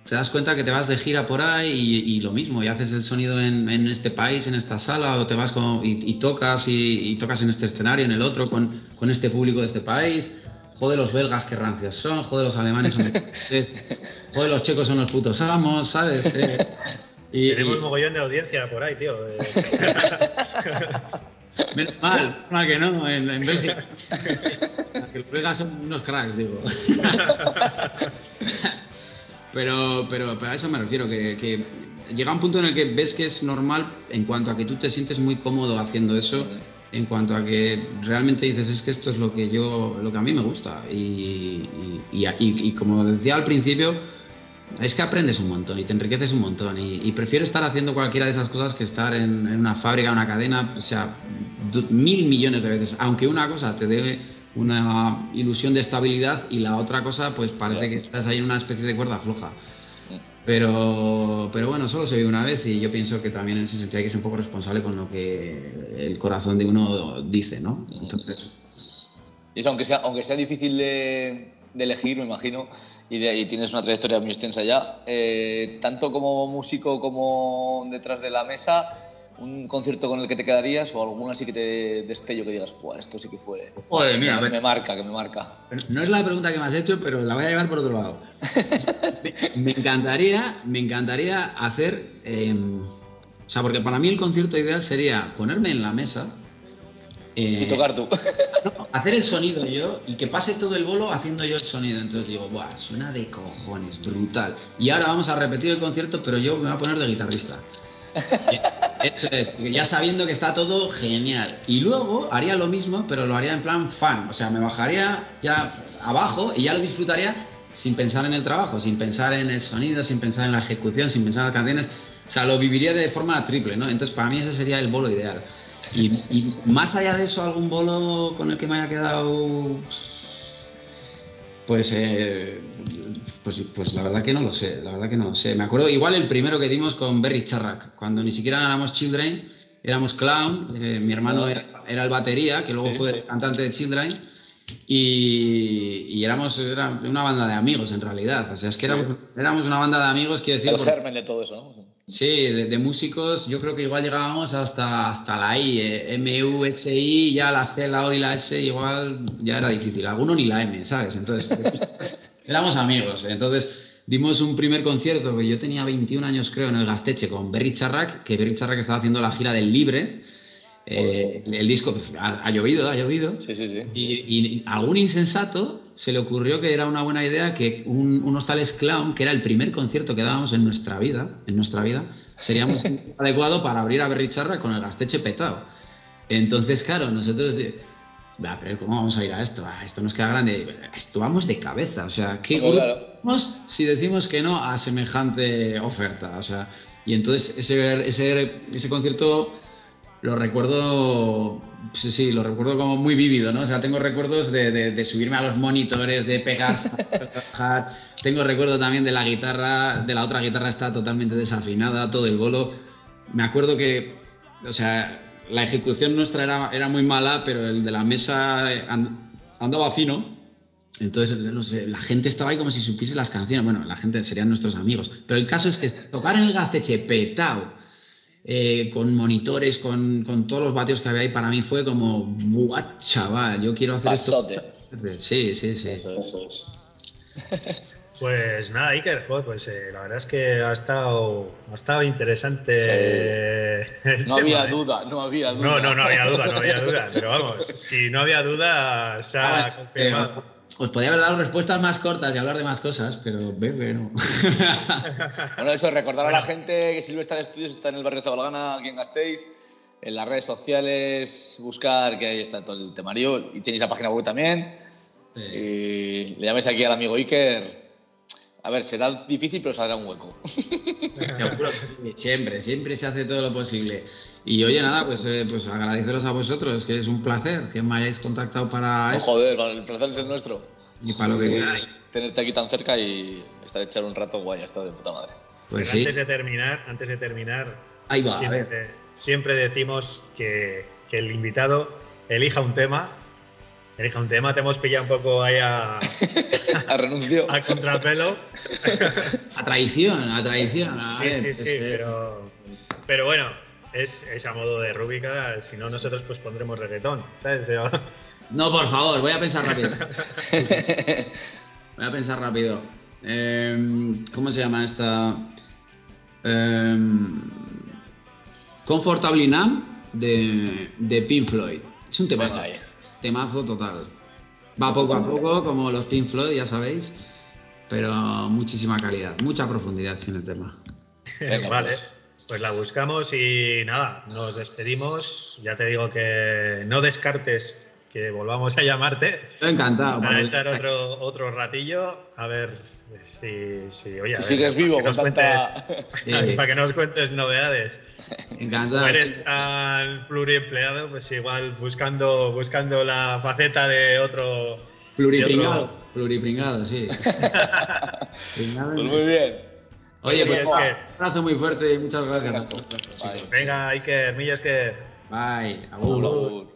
te das cuenta que te vas de gira por ahí y, lo mismo, y haces el sonido en, este país, en esta sala, o te vas con, y, tocas y, tocas en este escenario, en el otro, con este público de este país. Joder, los belgas que rancios son, joder, los alemanes son... joder, los checos son los putos amos, ¿sabes? Eh, y- Tenemos y- un mogollón de audiencia por ahí, tío. Eh, Menos mal, mal que no, en, en Bélgica. que los belgas son unos cracks, digo. pero, pero, pero a eso me refiero, que, que llega un punto en el que ves que es normal en cuanto a que tú te sientes muy cómodo haciendo eso, en cuanto a que realmente dices, es que esto es lo que yo, lo que a mí me gusta. Y, y- y- como decía al principio, es que aprendes un montón y te enriqueces un montón y, prefiero estar haciendo cualquiera de esas cosas que estar en, en una fábrica, una cadena, o sea, mil millones de veces. Aunque una cosa te dé una ilusión de estabilidad y la otra cosa, pues parece que estás ahí en una especie de cuerda floja. Pero, pero bueno, solo se vive una vez y yo pienso que también en ese sentido hay que ser un poco responsable con lo que el corazón de uno dice, ¿no? Entonces, Y eso, aunque sea, aunque sea difícil de, de elegir, me imagino, y, de- y tienes una trayectoria muy extensa ya, eh, tanto como músico como detrás de la mesa, un concierto con el que te quedarías o alguno así que te destello que digas, pues esto sí que fue. Joder, mira, ves. me marca, que me marca. No es la pregunta que me has hecho, pero la voy a llevar por otro lado. me encantaría, me encantaría hacer, eh, o sea, porque para mí el concierto ideal sería ponerme en la mesa, eh, Y tocar tú. hacer el sonido yo y que pase todo el bolo haciendo yo el sonido. Entonces digo, Buah, suena de cojones, brutal. Y ahora vamos a repetir el concierto, pero yo me voy a poner de guitarrista. Eso es, ya sabiendo que está todo genial. Y luego haría lo mismo, pero lo haría en plan fan. O sea, me bajaría ya abajo y ya lo disfrutaría sin pensar en el trabajo, sin pensar en el sonido, sin pensar en la ejecución, sin pensar en las canciones. O sea, lo viviría de forma triple, ¿no? Entonces, para mí ese sería el bolo ideal. Y, más allá de eso, algún bolo con el que me haya quedado. Pues, eh, pues, pues la verdad que no lo sé, la verdad que no lo sé. Me acuerdo igual el primero que dimos con Berry Charrac, cuando ni siquiera éramos Children, éramos Clown, eh, mi hermano era, era el batería, que luego Sí, fue sí. cantante de Children, y, y éramos era una banda de amigos en realidad. O sea, es que éramos, éramos una banda de amigos, quiero decir, El porque- germen de todo eso, ¿no? Sí, de, de músicos, yo creo que igual llegábamos hasta, hasta la I, eh, M, U, S, I, ya la C, la O y la S, igual ya era difícil. Alguno ni la M, ¿sabes? Entonces, éramos amigos. Entonces, dimos un primer concierto, que yo tenía 21 años, creo, en el Gasteche con Berry Charrac, que Berry Charrac estaba haciendo la gira del Libre. Eh, el disco pues, ha, ha llovido, ha llovido. Sí, sí, sí. Y, y a algún insensato se le ocurrió que era una buena idea que un- unos tales clown, que era el primer concierto que dábamos en nuestra vida, en nuestra vida, sería muy adecuado para abrir a Berry Charra con el gasteche petado. Entonces, claro, nosotros de, "Va, pero ¿cómo vamos a ir a esto? Ah, esto nos queda grande. Esto vamos de cabeza. O sea, ¿qué Pues claro. si decimos que no a semejante oferta? O sea, y entonces ese, ese, ese concierto lo recuerdo, sí, sí, lo recuerdo como muy vívido, ¿no? O sea, tengo recuerdos de, de- de subirme a los monitores, de pegar, trabajar. Tengo recuerdo también de la guitarra, de la otra guitarra está totalmente desafinada, todo el bolo. Me acuerdo que, o sea, la ejecución nuestra era, era muy mala, pero el de la mesa eh, and- andaba fino. entonces, no sé, la gente estaba ahí como si supiese las canciones. Bueno, la gente serían nuestros amigos. Pero el caso es que tocar en el Gasteche petao, eh, con monitores, con, con, todos los vatios que había ahí, para mí fue como, ¡buah, chaval! Yo quiero hacer Pasote. esto. Sí, sí, sí. Eso, eso es. Pues nada, Iker, joder, pues eh, la verdad es que ha estado, ha estado interesante. el No tema, había ¿eh? duda, no había duda. No, no, no había duda, no había duda. Pero vamos, si no había duda, se ha Ah, confirmado. eh, os podía haber dado respuestas más cortas y hablar de más cosas, pero bebé, no. Bueno, eso, recordar a Bueno. la gente que Silvestre Studios está en el barrio Zabalgana, aquí en Gasteiz. En las redes sociales, buscar que ahí está todo el temario. Y tenéis la página web también. Y le llaméis aquí al amigo Iker. A ver, será difícil, pero saldrá un hueco. Siempre, siempre se hace todo lo posible. Y oye, nada, pues, eh, pues agradeceros a vosotros, que es un placer que me hayáis contactado para No, esto joder, el placer es el nuestro. y para lo que queráis. Tenerte aquí tan cerca y estar echar un rato guay, está de puta madre. Pues sí, Antes de terminar, antes de terminar, ahí va, siempre, siempre decimos que, que el invitado elija un tema. Elija un tema, te hemos pillado un poco ahí a, A renuncio. a contrapelo. A traición, a traición. a Sí, ver, sí, sí, eh, pero, pero bueno, es, es a modo de rúbrica, si no nosotros pues pondremos reggaetón, ¿sabes? Pero- No, por favor, voy a pensar rápido. voy a pensar rápido. Em, ¿Cómo se llama esta? Em, Comfortably Numb de, de Pink Floyd. Es un. Venga ahí. Temazo total. Va poco a poco, como los Pink Floyd, ya sabéis. Pero muchísima calidad, mucha profundidad en el tema. Venga, vale, pues. pues la buscamos y nada, nos despedimos. Ya te digo que no descartes que volvamos a llamarte Estoy encantado. para echar otro, otro ratillo. A ver si, si oye, a Si ver, sigues vivo para que con nos tanta. cuentes- Sí. para que nos cuentes novedades. Encantado. Como eres tan pluriempleado, pues igual buscando, buscando la faceta de otro. Pluripringado. de otro- Pluripringado, sí. Pues muy bien. Oye, Y pues es un abrazo muy fuerte y muchas gracias. Bye. Venga, Iker, Millas que. Bye. Agur.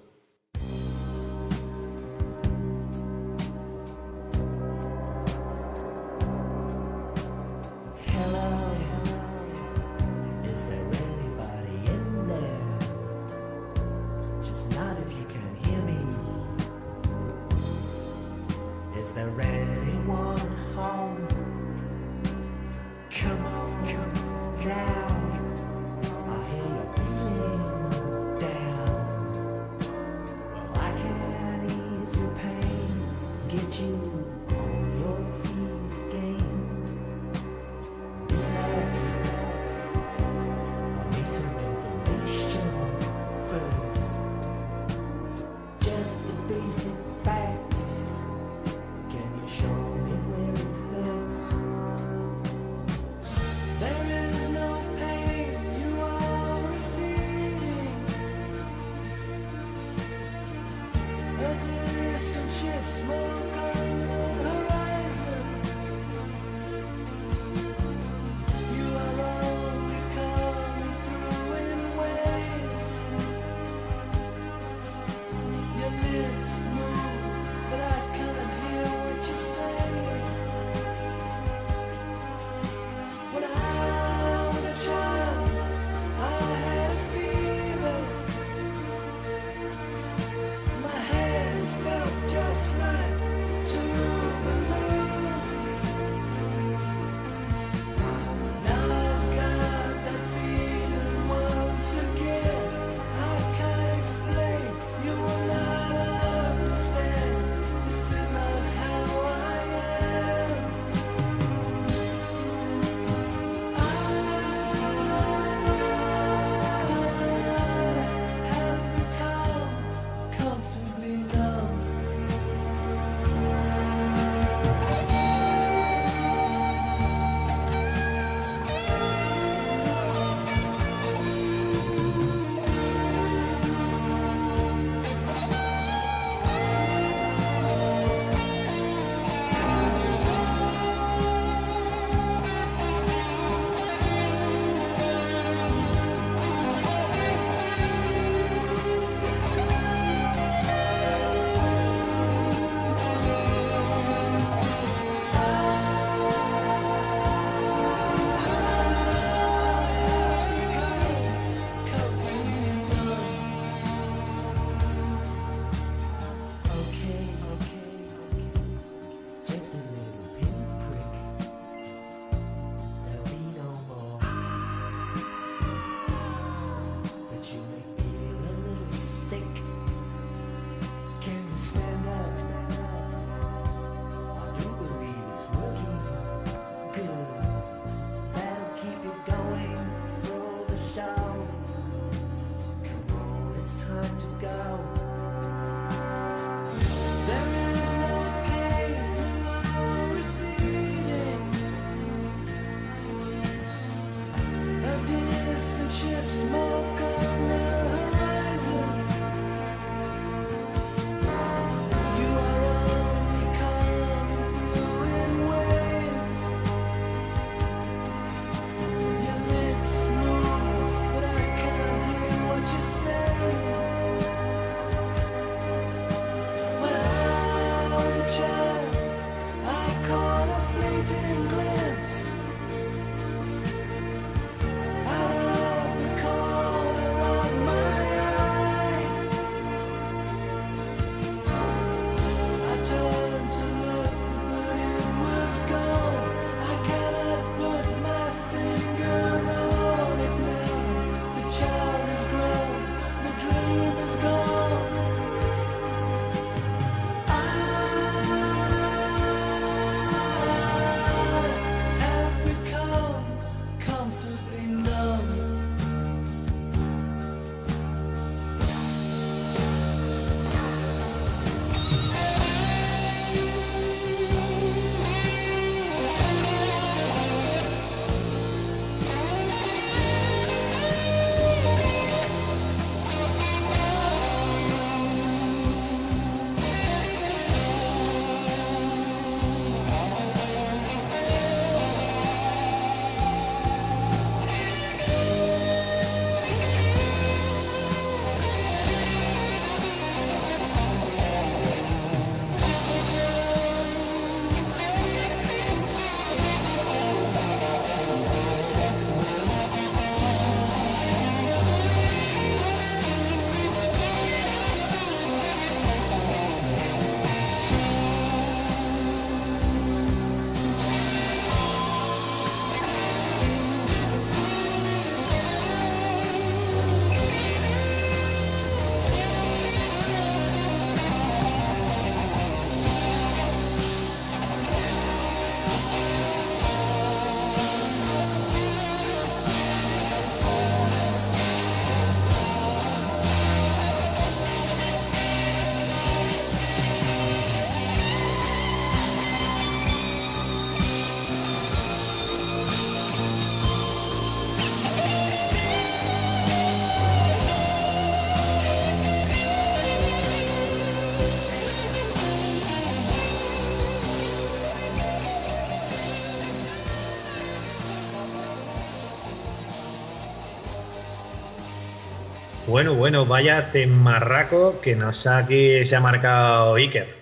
Bueno, bueno, vaya temarraco que nos ha aquí se ha marcado Iker.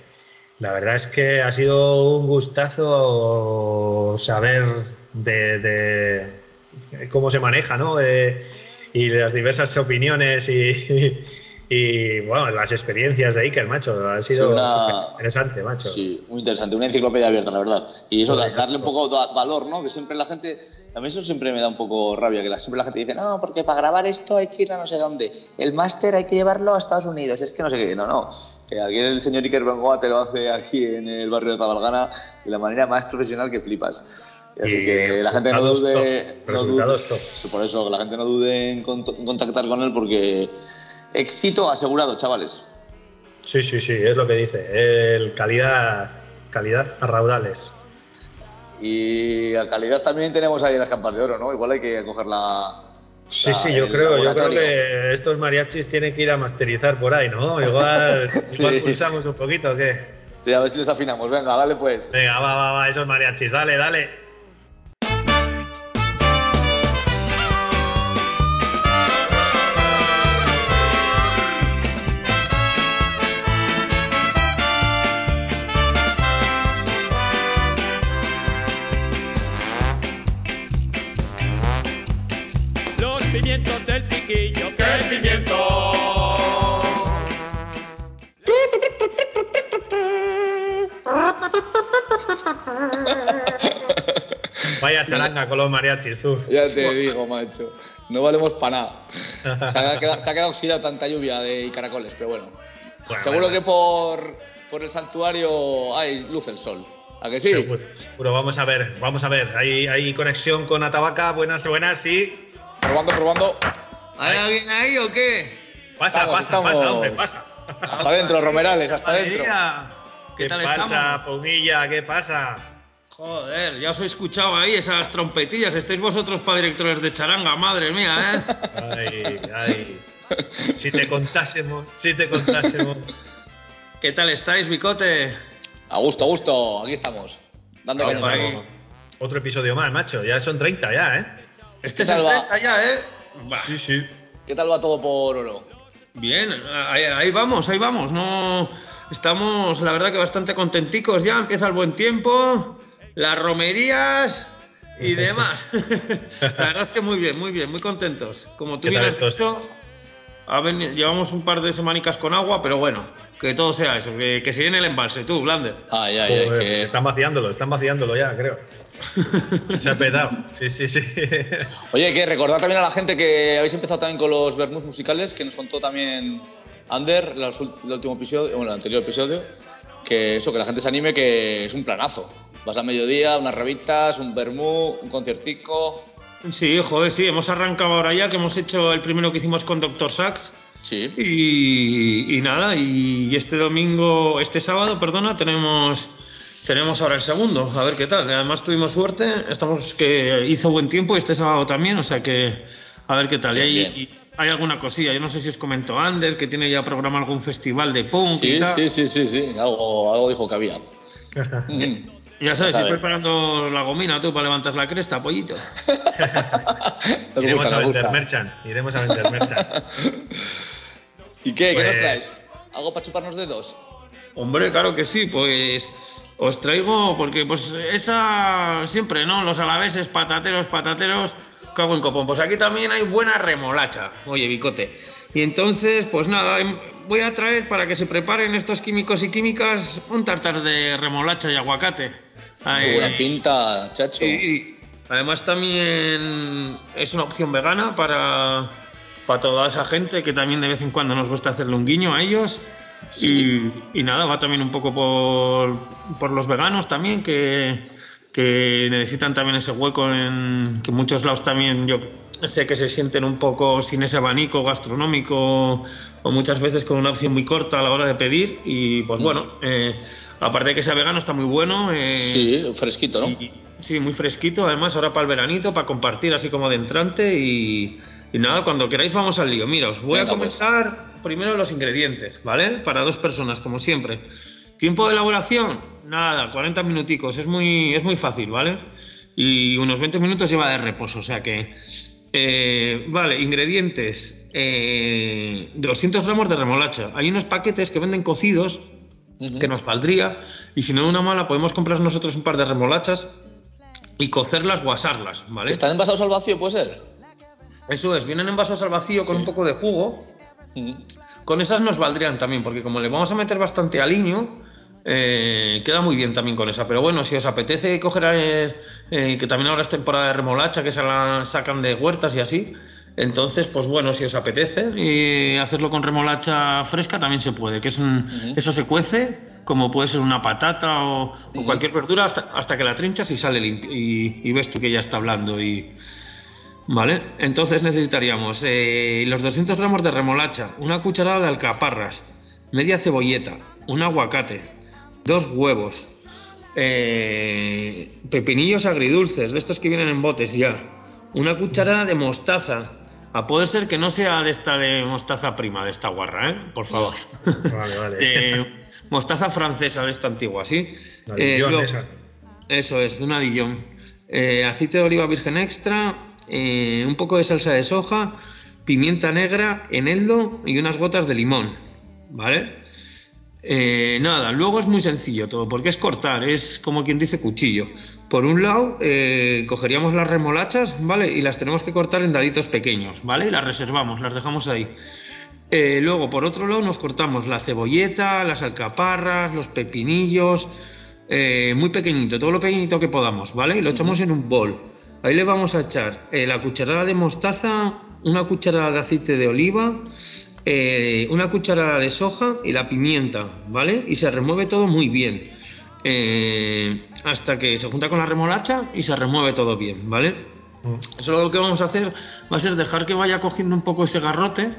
La verdad es que ha sido un gustazo saber de, cómo se maneja, ¿no? Eh, y las diversas opiniones y, y, bueno, las experiencias de Iker, macho. Ha sido Sí, una- interesante, macho. Sí, muy interesante, una enciclopedia abierta, la verdad. Y eso, darle un poco de valor, ¿no? Que siempre la gente, a mí eso siempre me da un poco rabia, que siempre la gente dice, no, porque para grabar esto hay que ir a no sé dónde, el máster hay que llevarlo a Estados Unidos, es que no sé qué, no, no. Que aquí el señor Iker Bengoa te lo hace aquí en el barrio de Tabalgana de la manera más profesional que flipas. Así que la gente no dude. top, no resultados dude- top. Por eso, que la gente no dude en contactar con él porque éxito asegurado, chavales. Sí, sí, sí, es lo que dice. El calidad, calidad a raudales. Y a calidad también tenemos ahí las campas de oro, ¿no? Igual hay que coger la. Sí, la- sí, yo creo, yo creo que estos mariachis tienen que ir a masterizar por ahí, ¿no? Igual, Sí. igual pulsamos un poquito, ¿o qué? Sí, a ver si les afinamos. Venga, dale pues. Venga, va, va, va, esos mariachis, dale, dale. Piquillo, que pimientos. Vaya charanga con los mariachis, tú. Ya te digo, macho. No valemos para nada. Se ha, quedado, se ha quedado oxidado tanta lluvia de y caracoles, pero bueno. Bueno, Seguro bueno. que por, por el santuario hay luz el sol. ¿A que sí? Seguro, seguro. vamos a ver, vamos a ver. Hay, hay conexión con Atabaca, buenas, buenas, sí. Probando, probando. ¿Hay alguien ahí o qué? Pasa, Vamos, pasa, estamos- pasa, hombre, pasa. Hasta adentro, Romerales, hasta adentro. ¿Qué, ¿Qué tal pasa, estamos? Pomilla? ¿Qué pasa? Joder, ya os he escuchado ahí esas trompetillas. Estáis vosotros para directores de charanga, madre mía, ¿eh? Ay, ay. Si te contásemos, si te contásemos. ¿Qué tal estáis, bicote? A gusto, a gusto. Aquí estamos. Dando vamos. Otro episodio más, macho. Ya son 30 ya, ¿eh? Este es ¿Qué el tal va? 30 ya, ¿eh? Va. Sí, sí. ¿Qué tal va todo por oro? Bien, ahí, ahí vamos, ahí vamos. No estamos, la verdad que bastante contenticos ya. Empieza el buen tiempo, las romerías y demás. la verdad es que muy bien, muy bien, muy contentos. Como tú ¿Qué bien has dicho, llevamos un par de semanicas con agua, pero bueno, que todo sea eso, que, que se llene el embalse, tú, Blander. Ay, ay, ay. Que- están vaciándolo, están vaciándolo ya, creo. Se ha petado. Sí, sí, sí. Oye, que recordad también a la gente que habéis empezado también con los vermouths musicales, que nos contó también Ander el último episodio, bueno, el anterior episodio, que eso, que la gente se anime, que es un planazo. Vas a mediodía, unas revistas, un vermouth, un conciertico. Sí, joder, sí, hemos arrancado ahora ya, que hemos hecho el primero que hicimos con Dr. Sachs. Sí. Y, y nada, y este domingo, este sábado, perdona, tenemos tenemos ahora el segundo, a ver qué tal. Además tuvimos suerte, estamos que hizo buen tiempo y este sábado también, o sea que a ver qué tal. Y Bien, hay, bien. y hay alguna cosilla, yo no sé si os comentó Ander, que tiene ya programado algún festival de punk y Sí, tal. sí, sí, sí, sí, algo, algo dijo que había. Mm. Ya sabes, ver. preparando la gomina tú para levantar la cresta, pollito. Iremos gusta, a vender merchan. Iremos a vender merchan. ¿Y qué? ¿Qué nos Pues- traes? ¿Algo para chuparnos dedos? Hombre, claro que sí, pues os traigo, porque pues esa siempre, ¿no? Los alaveses, patateros, patateros, cago en copón. Pues aquí también hay buena remolacha, oye, bicote. Y entonces, pues nada, em, voy a traer para que se preparen estos químicos y químicas un tartar de remolacha y aguacate. Ay, buena pinta, chacho. y además también es una opción vegana para, para toda esa gente que también de vez en cuando nos gusta hacerle un guiño a ellos. Y, y nada, va también un poco por, por los veganos también, que, que necesitan también ese hueco en que muchos lados también yo sé que se sienten un poco sin ese abanico gastronómico o muchas veces con una opción muy corta a la hora de pedir. Y pues bueno, eh, aparte de que sea vegano está muy bueno. eh, Sí, fresquito, ¿no? y- sí, muy fresquito, además ahora para el veranito, para compartir así como de entrante y, y nada, cuando queráis vamos al lío. Mira, os voy Venga, a comentar primero los ingredientes, ¿vale? Para dos personas, como siempre. Tiempo de elaboración, nada, 40 minuticos, es muy, es muy fácil, ¿vale? Y unos 20 minutos lleva de reposo, o sea que Eh, vale, ingredientes. eh, 200 gramos de remolacha. Hay unos paquetes que venden cocidos que nos valdría. Y si no una mala, podemos comprar nosotros un par de remolachas y cocerlas o asarlas, ¿vale? ¿Están envasados al vacío, puede ser? Eso es, vienen en vasos al vacío con Sí. un poco de jugo. Ujú. Con esas nos valdrían también, porque como le vamos a meter bastante aliño, eh, queda muy bien también con esa. Pero bueno, si os apetece coger, eh, eh, que también ahora es temporada de remolacha, que se la sacan de huertas y así, entonces, pues bueno, si os apetece y hacerlo con remolacha fresca también se puede, que es un, eso se cuece, como puede ser una patata o, cualquier verdura, hasta, hasta que la trinchas y sale limpio, y, y ves tú que ya está hablando y... Vale, entonces necesitaríamos eh, los 200 gramos de remolacha, una cucharada de alcaparras, media cebolleta, un aguacate, dos huevos, eh, pepinillos agridulces, de estos que vienen en botes ya, una cucharada de mostaza, a poder ser que no sea de esta de mostaza prima, de esta guarra, ¿eh? Por favor. Vale, vale. Eh, mostaza francesa de esta antigua, ¿sí? La Eh, Dijon luego- esa. eso es, de una Dijon. Eh, aceite de oliva virgen extra, eh, un poco de salsa de soja, pimienta negra, eneldo y unas gotas de limón. ¿Vale? Eh, nada, luego es muy sencillo todo, porque es cortar, es como quien dice cuchillo. Por un lado, cogeríamos las remolachas, ¿vale? Y las tenemos que cortar en daditos pequeños, ¿vale? Y las reservamos, las dejamos ahí. Luego, por otro lado, nos cortamos la cebolleta, las alcaparras, los pepinillos, eh, muy pequeñito, todo lo pequeñito que podamos, ¿vale? Y lo echamos en un bol. Ahí le vamos a echar eh, la cucharada de mostaza, una cucharada de aceite de oliva, eh, una cucharada de soja y la pimienta, ¿vale? Y se remueve todo muy bien. hasta que se junta con la remolacha y se remueve todo bien, ¿vale? Eso lo que vamos a hacer va a ser dejar que vaya cogiendo un poco ese garrote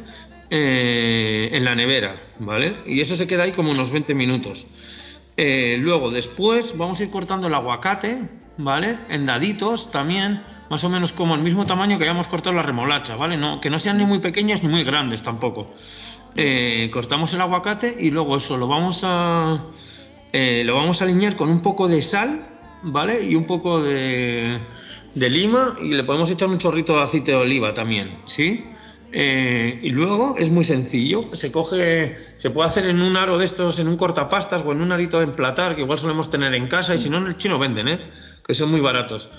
en la nevera, ¿vale? Y eso se queda ahí como unos 20 minutos. Eh, luego, después, vamos a ir cortando el aguacate, ¿vale? En daditos también, más o menos como el mismo tamaño que hayamos cortado la remolacha, ¿vale? No, que no sean ni muy pequeños ni muy grandes tampoco. Eh, cortamos el aguacate y luego eso lo vamos a eh, lo vamos a alinear con un poco de sal, ¿vale? Y un poco de, de lima y le podemos echar un chorrito de aceite de oliva también, ¿sí? Eh, y luego es muy sencillo, se coge, se puede hacer en un aro de estos, en un cortapastas o en un arito de emplatar, que igual solemos tener en casa, y si no en el chino venden, ¿eh? que son muy baratos.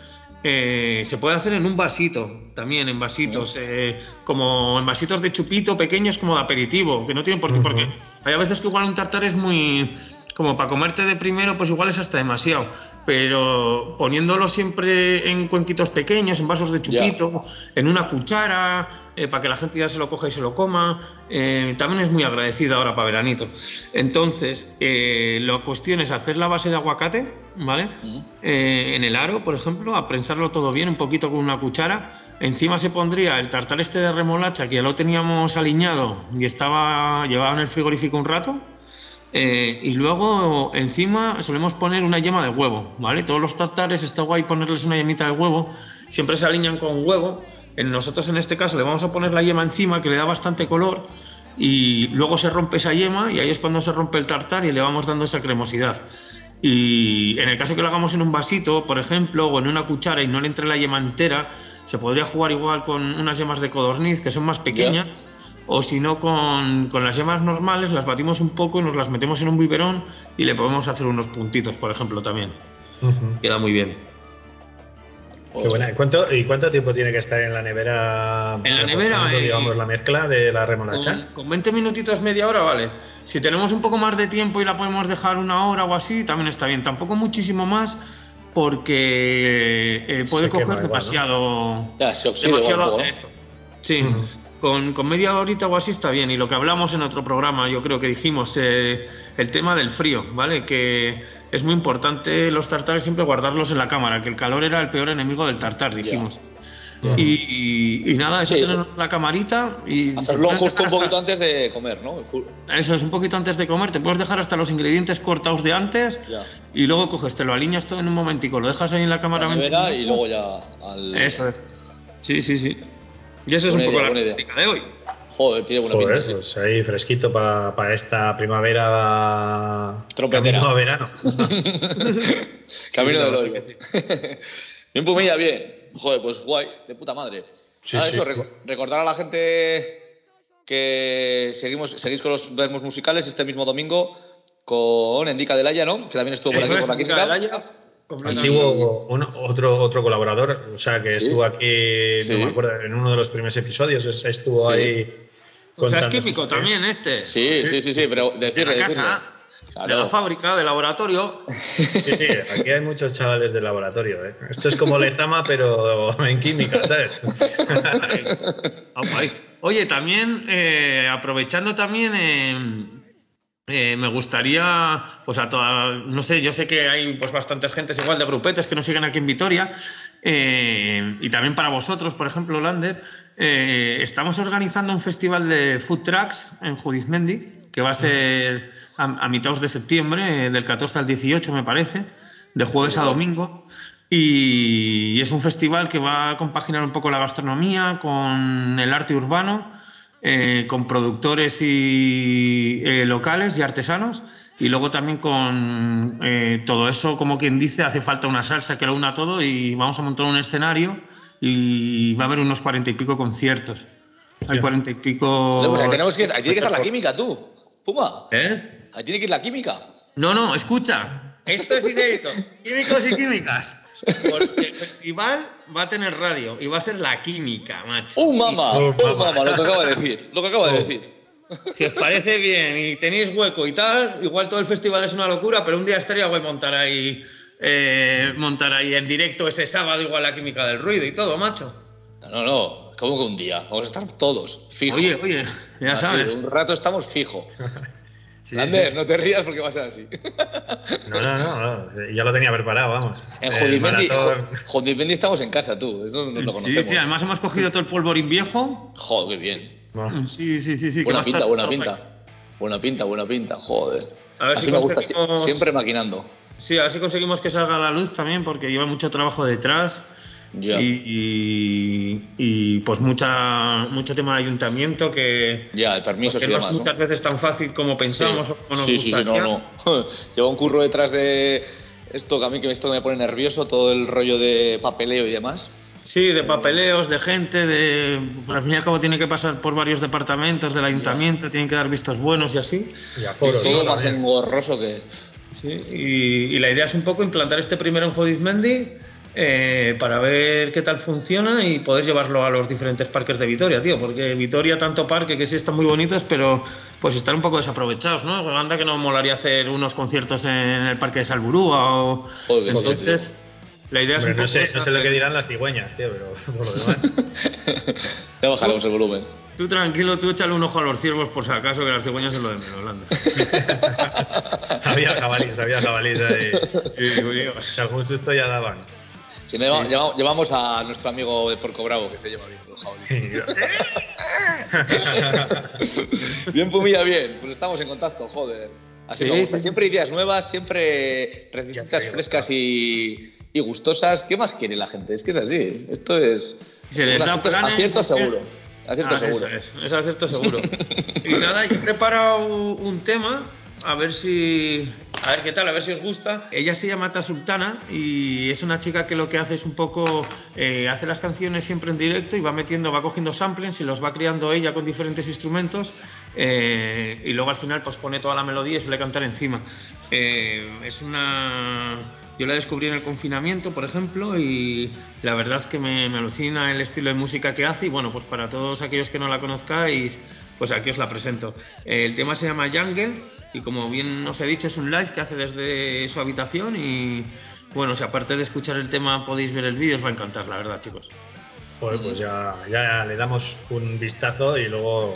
Eh, se puede hacer en un vasito, también en vasitos, eh, como en vasitos de chupito pequeños como de aperitivo, que no tienen por qué, porque hay a veces que igual un tartar es muy, como para comerte de primero, pues igual es hasta demasiado. Pero poniéndolo siempre en cuenquitos pequeños, en vasos de chupito, en una cuchara, eh, para que la gente ya se lo coja y se lo coma, eh, también es muy agradecido ahora para veranito. Entonces, eh, la cuestión es hacer la base de aguacate, ¿vale? Eh, en el aro, por ejemplo, a prensarlo todo bien, un poquito con una cuchara. Encima se pondría el tartar este de remolacha, que ya lo teníamos aliñado y estaba llevado en el frigorífico un rato. Eh, y luego encima solemos poner una yema de huevo, ¿vale? Todos los tartares está guay ponerles una yemita de huevo, siempre se alinean con huevo. En nosotros en este caso le vamos a poner la yema encima que le da bastante color y luego se rompe esa yema y ahí es cuando se rompe el tartar y le vamos dando esa cremosidad. Y en el caso que lo hagamos en un vasito, por ejemplo, o en una cuchara y no le entre la yema entera, se podría jugar igual con unas yemas de codorniz que son más pequeñas. O si no, con, con las yemas normales las batimos un poco y nos las metemos en un biberón y le podemos hacer unos puntitos, por ejemplo, también. Queda muy bien. Qué buena. ¿Y cuánto, ¿Y cuánto tiempo tiene que estar en la nevera? En la nevera, eh, digamos, la mezcla de la remolacha. Con, con 20 minutitos, media hora, vale. Si tenemos un poco más de tiempo y la podemos dejar una hora o así, también está bien. Tampoco muchísimo más porque eh, puede Se coger igual, ¿no? demasiado, Ya, se oxida igual demasiado aderezo. Sí. Con, con media horita o así está bien. Y lo que hablamos en otro programa, yo creo que dijimos, eh, el tema del frío, ¿vale? Que es muy importante los tartares siempre guardarlos en la cámara, que el calor era el peor enemigo del tartar, dijimos. Ya. Y, y- y nada, eso Sí. tener la camarita y... Hacerlo pueden justo un poquito hasta- antes de comer, ¿no? Eso es un poquito antes de comer, te puedes dejar hasta los ingredientes cortados de antes Ya. y luego coges, te lo alineas todo en un momentico, lo dejas ahí en la cámara La 20 nevera y luego ya al. Eso es. Sí, sí, sí. Y eso es Buena un poco idea, buena la idea. práctica de hoy. Joder, tiene buena Joder, pinta. sí. pues ahí fresquito para esta primavera. Trompetera. camino a verano. Camino hoyo. que sí. bien, pues mira, bien. Joder, pues guay, de puta madre. Sí, Ah, sí, eso, recordar a la gente que seguimos, seguís con los vermos musicales este mismo domingo con Endica del Haya, ¿no? Que también estuvo por aquí por la. Antiguo, un- otro, otro colaborador, o sea, que Sí. estuvo aquí, Sí. no me acuerdo, en uno de los primeros episodios, es- estuvo Sí. ahí. O sea, es químico también este. Sí, sí, sí, sí, pero De decirle, la decirle. casa, Claro. de la fábrica, del laboratorio. Sí, sí, aquí hay muchos chavales de laboratorio. ¿eh? Esto es como Lezama, pero en química, ¿sabes? Oye, también, eh, aprovechando también, eh, eh, me gustaría, pues a toda, no sé, yo sé que hay pues bastantes gentes igual de grupetes que nos siguen aquí en Vitoria, eh, y también para vosotros, por ejemplo, Lander, eh, estamos organizando un festival de food trucks en Judizmendi, que va a ser a, a mitad de septiembre, del 14 al 18 me parece, de jueves a domingo. Y es un festival que va a compaginar un poco la gastronomía con el arte urbano, eh, con productores y eh, locales y artesanos. Y luego también con eh, todo eso, como quien dice, hace falta una salsa que lo una todo y vamos a montar un escenario y va a haber unos cuarenta y pico conciertos. Hay cuarenta y pico... Pues ahí tenemos que, ahí tiene que estar la química, tú. Puma. ¿Eh? Ahí tiene que ir la química. No, no, escucha. Esto es inédito. Químicos y químicas. Porque el festival va a tener radio y va a ser la química, macho. ¡Oh, mamá! Oh, ¡Oh, mamá. Lo que acaba de decir. Lo que acaba de decir. Si os parece bien y tenéis hueco y tal, igual todo el festival es una locura, pero un día estaría guay montar ahí, eh, montar ahí en directo ese sábado igual la química del ruido y todo, macho. No, no, no. ¿Cómo que un día? Vamos a estar todos, fijo. Oye, oye, ya Así, sabes. un rato estamos fijo. Sí, Lander, sí, sí. no te rías porque va a ser así. No, no, no, no, ya lo tenía preparado, vamos. En maratón- Jodimendi estamos en casa, tú. Eso no lo Sí, conocemos. sí, además hemos cogido todo el polvorín viejo. Joder, qué bien. Bueno, Sí, sí, sí, sí. va Buena pinta, buena pinta. Buena pinta, buena pinta. Joder. A ver Así si me gusta, siempre maquinando. Sí, a ver si conseguimos que salga a la luz también, porque lleva mucho trabajo detrás. Ya. Y, y- y, pues mucha, mucho tema de ayuntamiento que, Ya, de permisos que y no demás. es ¿no? muchas veces tan fácil como pensamos. o como nos sí, sí, sí, no, gustaría. no. Lleva un curro detrás de esto que a mí que esto me pone nervioso, todo el rollo de papeleo y demás. Sí, de papeleos, de gente, de. pues, al fin y al cabo tiene que pasar por varios departamentos del ayuntamiento, tienen que dar vistos buenos y así. y aforo, todo ¿no? más engorroso que. Sí, y, y la idea es un poco implantar este primero en Jodizmendi eh, para ver qué tal funciona y poder llevarlo a los diferentes parques de Vitoria, tío, porque Vitoria tanto parque que sí están muy bonitos, pero pues están un poco desaprovechados, ¿no? Anda que no molaría hacer unos conciertos en el parque de Salburúa o Joder, entonces la idea es no, sé, no sé lo que que- dirán las cigüeñas, tío, pero por lo demás. Ya bajaremos el volumen. Tú tranquilo, tú échale un ojo a los ciervos por si acaso que las cigüeñas es lo de menos, Landa. había jabalíes, había jabalíes ahí. Sí, algún susto ya daban. Si no, lleva- lleva- llevamos a nuestro amigo de Porco Bravo, que se llama Víctor Jabalí. Bien, Pumilla, bien. Pues estamos en contacto, joder. Así Sí, sí, siempre ideas nuevas, siempre recetas digo, frescas y, y gustosas. ¿Qué más quiere la gente? Es que es así. Esto es. Se les da acierto, acierto seguro. Acierto Ah, seguro. Eso es, es acierto seguro. y nada, yo he preparado un tema, a ver si. A ver qué tal, a ver si os gusta. Ella se llama Ta Sultana y es una chica que lo que hace es un poco. eh, hace las canciones siempre en directo y va metiendo, va cogiendo samplings y los va creando ella con diferentes instrumentos. eh, y luego al final pues pone toda la melodía y suele cantar encima. Eh, es una. Yo la descubrí en el confinamiento, por ejemplo, y la verdad que me, me alucina el estilo de música que hace. Y bueno, pues para todos aquellos que no la conozcáis, pues aquí os la presento. El tema se llama Jungle, y como bien os he dicho, es un live que hace desde su habitación. Y bueno, si aparte de escuchar el tema podéis ver el vídeo, os va a encantar, la verdad, chicos. Joder, pues ya, ya le damos un vistazo y luego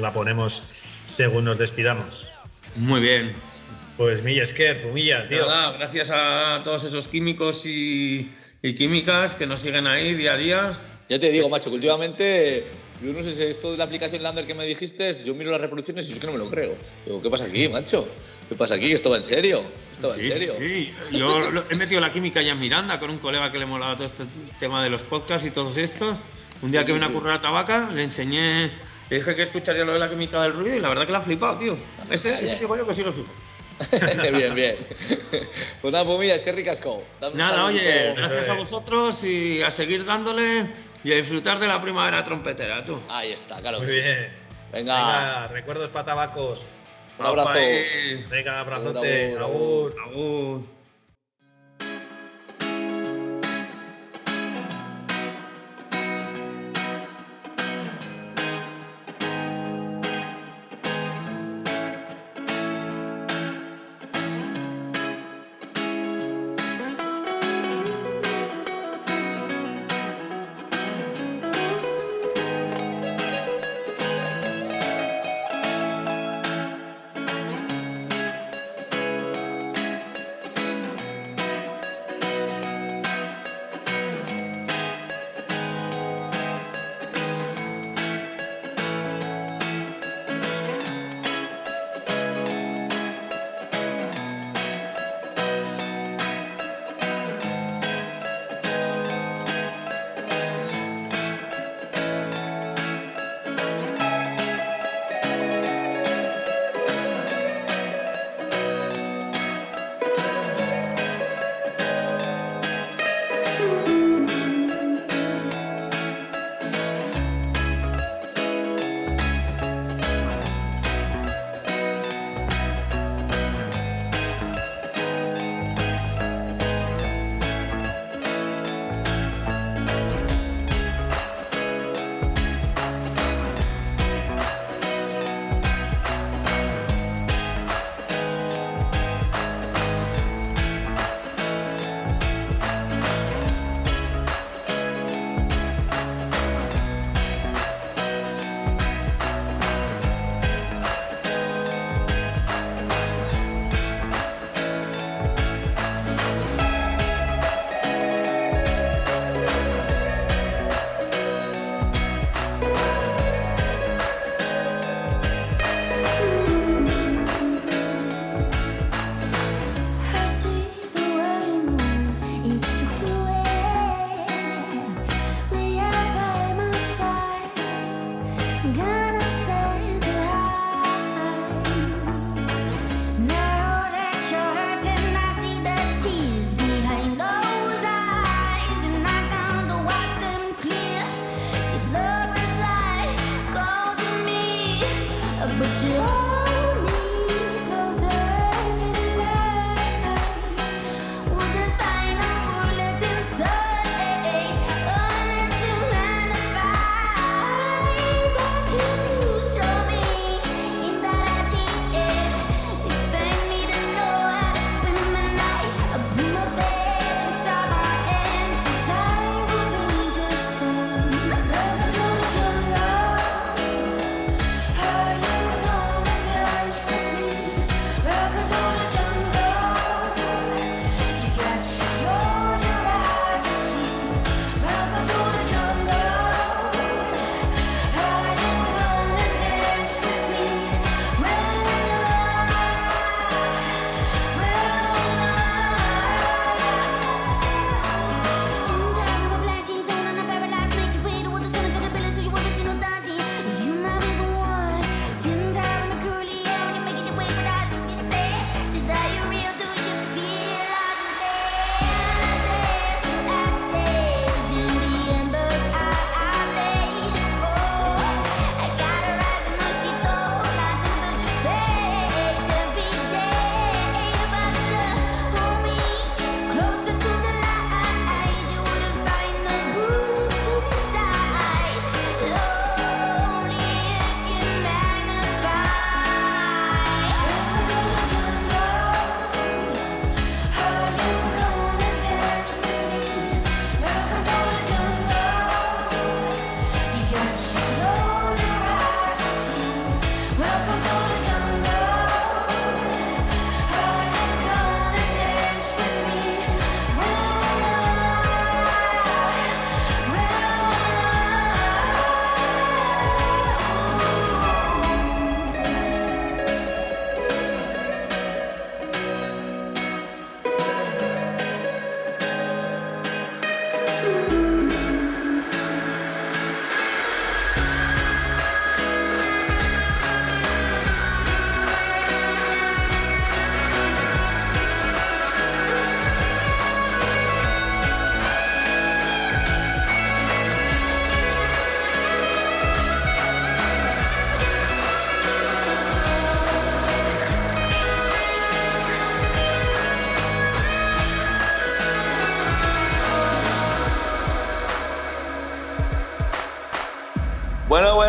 la ponemos según nos despidamos. Muy bien. Pues Milla Esquer, Pumilla, tío. Nada, gracias a todos esos químicos y, y químicas que nos siguen ahí día a día. Ya te digo, macho, que últimamente, yo no sé si esto de la aplicación Lander que me dijiste, yo miro las reproducciones y es que no me lo creo. Digo, ¿qué pasa aquí, macho? ¿Qué pasa aquí? ¿Esto va en serio? ¿Esto va Sí, en serio? sí, sí. Yo lo- he metido la química ya en Miranda con un colega que le molaba todo este tema de los podcasts y todos estos. Un día que vino a currar a Tabaca, le enseñé, le dije que escucharía lo de la química del ruido y la verdad que la ha flipado, tío. Ese, ese tipo yo que sí lo flipo. bien, bien. Pues nada, pues mira, es que ricasco. Dame Nada, oye, gracias a vosotros y a seguir dándole y a disfrutar de la primavera trompetera, tú. Ahí está, claro Muy que sí. bien. Venga, Venga, recuerdos para tabacos. un abrazo. Venga, abrazote. Agur, agur, Agur.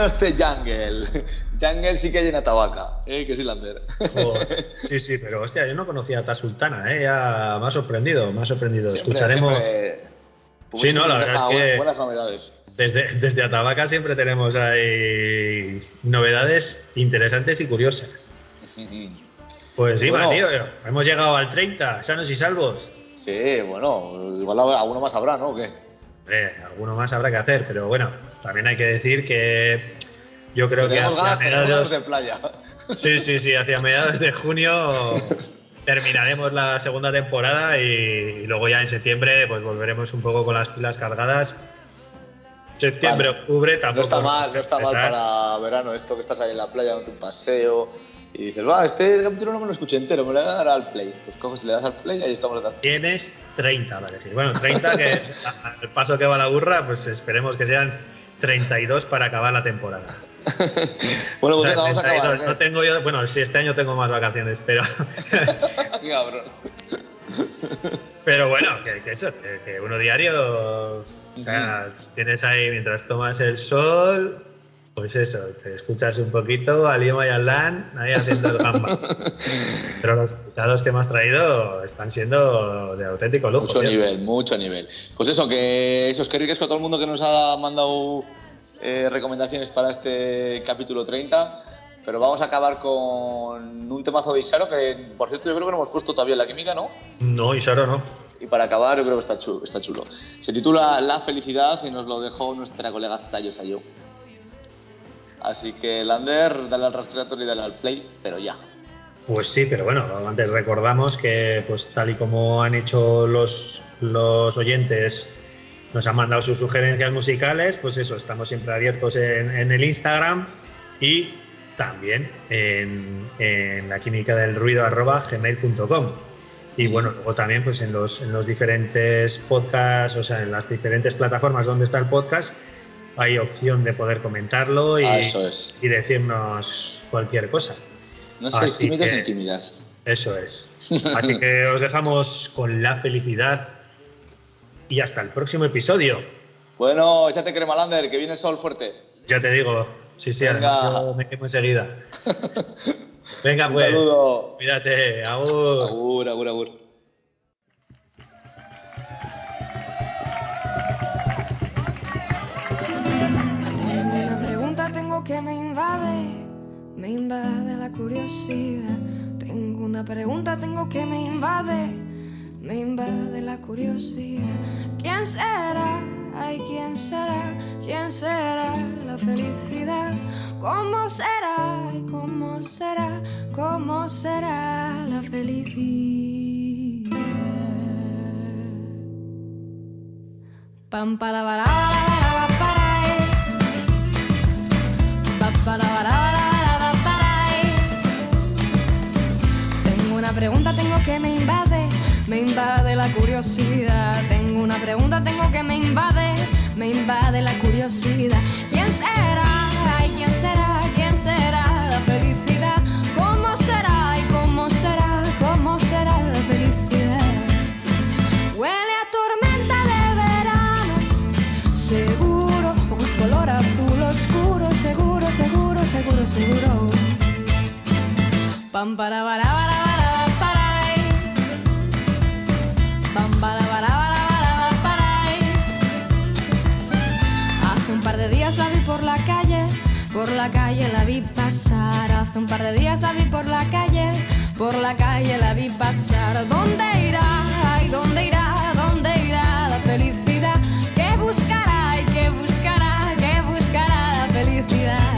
Este Jungle. Jungle sí que hay en Atabaca, ¿eh? que es Lander. Joder. Sí, sí, pero hostia, yo no conocía a Ta Sultana, ¿eh? Ya me ha sorprendido, me ha sorprendido. Escucharemos. Sí, no, la verdad es que- Buenas novedades. Desde, desde Atabaca siempre tenemos ahí novedades interesantes y curiosas. Pues sí, Bueno. tío, hemos llegado al 30, sanos y salvos. Sí, bueno, igual alguno más habrá, ¿no? ¿O qué? Eh, alguno más habrá que hacer, pero bueno, también hay que decir que yo creo que hacia mediados, de playa. sí, sí, sí, hacia mediados de junio terminaremos la segunda temporada y, y luego ya en septiembre pues volveremos un poco con las pilas cargadas. Septiembre, Vale. octubre tampoco. No está mal, no está mal para verano esto que estás ahí en la playa dándote un paseo y dices, va, este capítulo no me lo escuché entero, me lo voy a dar al play. Pues coges y le das al play y ahí estamos Tienes 30 para elegir. Bueno, 30 que al paso que va la burra, pues esperemos que sean 32 para acabar la temporada. Bueno, O pues sea, venga, vamos a 32. acabar. No ¿eh? tengo yo, bueno, sí, este año tengo más vacaciones, pero, cabrón. pero bueno, que, que eso, que, que uno diario, o sea, tienes ahí mientras tomas el sol, pues eso, te escuchas un poquito a Lima y a Lan ahí haciendo el gamba. Pero los invitados que me has traído están siendo de auténtico lujo. Mucho tío. nivel, mucho nivel. Pues eso, que eso es que ricasco a todo el mundo que nos ha mandado eh, recomendaciones para este capítulo 30. Pero vamos a acabar con un temazo de Isaro que, por cierto, yo creo que no hemos puesto todavía en la química, ¿no? No, solo no. Y para acabar, yo creo que está chulo. Está chulo. Se titula La felicidad y nos lo dejó nuestra colega Sayo Sayo. Así que, Lander, dale al rastreador y dale al play, pero ya. Pues sí, pero bueno, antes recordamos que pues tal y como han hecho los, los oyentes, nos han mandado sus sugerencias musicales, pues eso, estamos siempre abiertos en, en el Instagram y también en, en la química del ruido arroba gmail.com. Y bueno, luego también pues en los, en los diferentes podcasts, o sea, en las diferentes plataformas donde está el podcast, hay opción de poder comentarlo y, Ah, eso es. y decirnos cualquier cosa. No Así tímidos ni tímidas. Eso es. Así que os dejamos con la felicidad y hasta el próximo episodio. Bueno, échate crema, Lander, que viene sol fuerte. Ya te digo, sí, sí, Venga. además yo me quemo enseguida. Venga, Un pues. saludo. Cuídate, agur. Agur, agur, agur. Una pregunta tengo que me invade, me invade la curiosidad. Tengo una pregunta tengo que me invade, me invade la curiosidad. ¿Quién será? Ay, ¿quién será? ¿Quién será la felicidad? ¿Cómo será? Ay, ¿cómo será? ¿Cómo será la felicidad? Pam para para para para Pa, para, para, para. Tengo una pregunta, tengo que me invade, me invade la curiosidad. Tengo una pregunta, tengo que me invade, me invade la curiosidad. ¿Quién será? Ay, ¿quién será? ¿Quién será la felicidad? ¿Cómo será? ¿Y cómo será? ¿Cómo será la felicidad? Huele a tormenta de verano, seguro, ojos color azul oscuro, seguro, seguro, seguro, seguro. Pam para para. Por la calle la vi pasar. Hace un par de días la vi por la calle, por la calle la vi pasar. ¿Dónde irá? Ay, ¿dónde irá? ¿Dónde irá la felicidad? ¿Qué buscará? ¿Y qué buscará? ¿Qué buscará la felicidad?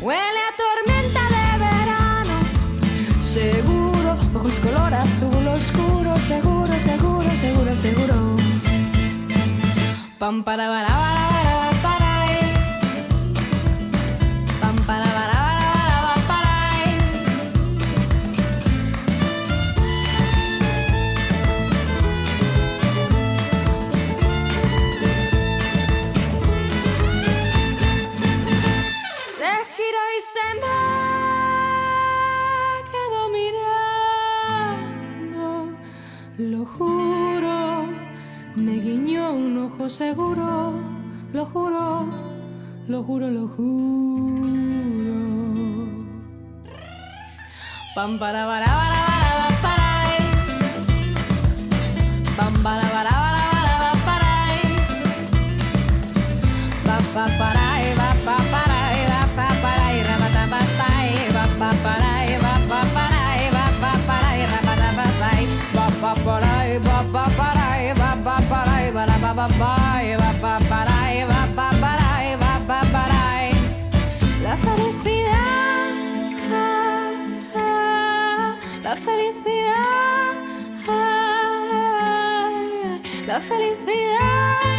Huele a tormenta de verano, seguro, ojos color azul oscuro, seguro, seguro, seguro, seguro. Pam para para juro. Lo juro. Pam para para para para para Pam para para para para para Pa pa para pa pa para pa pa para ra pa ta pa para pa pa para pa pa para ra pa para pa pa para pa pa para para pa pa pa pa la felicidad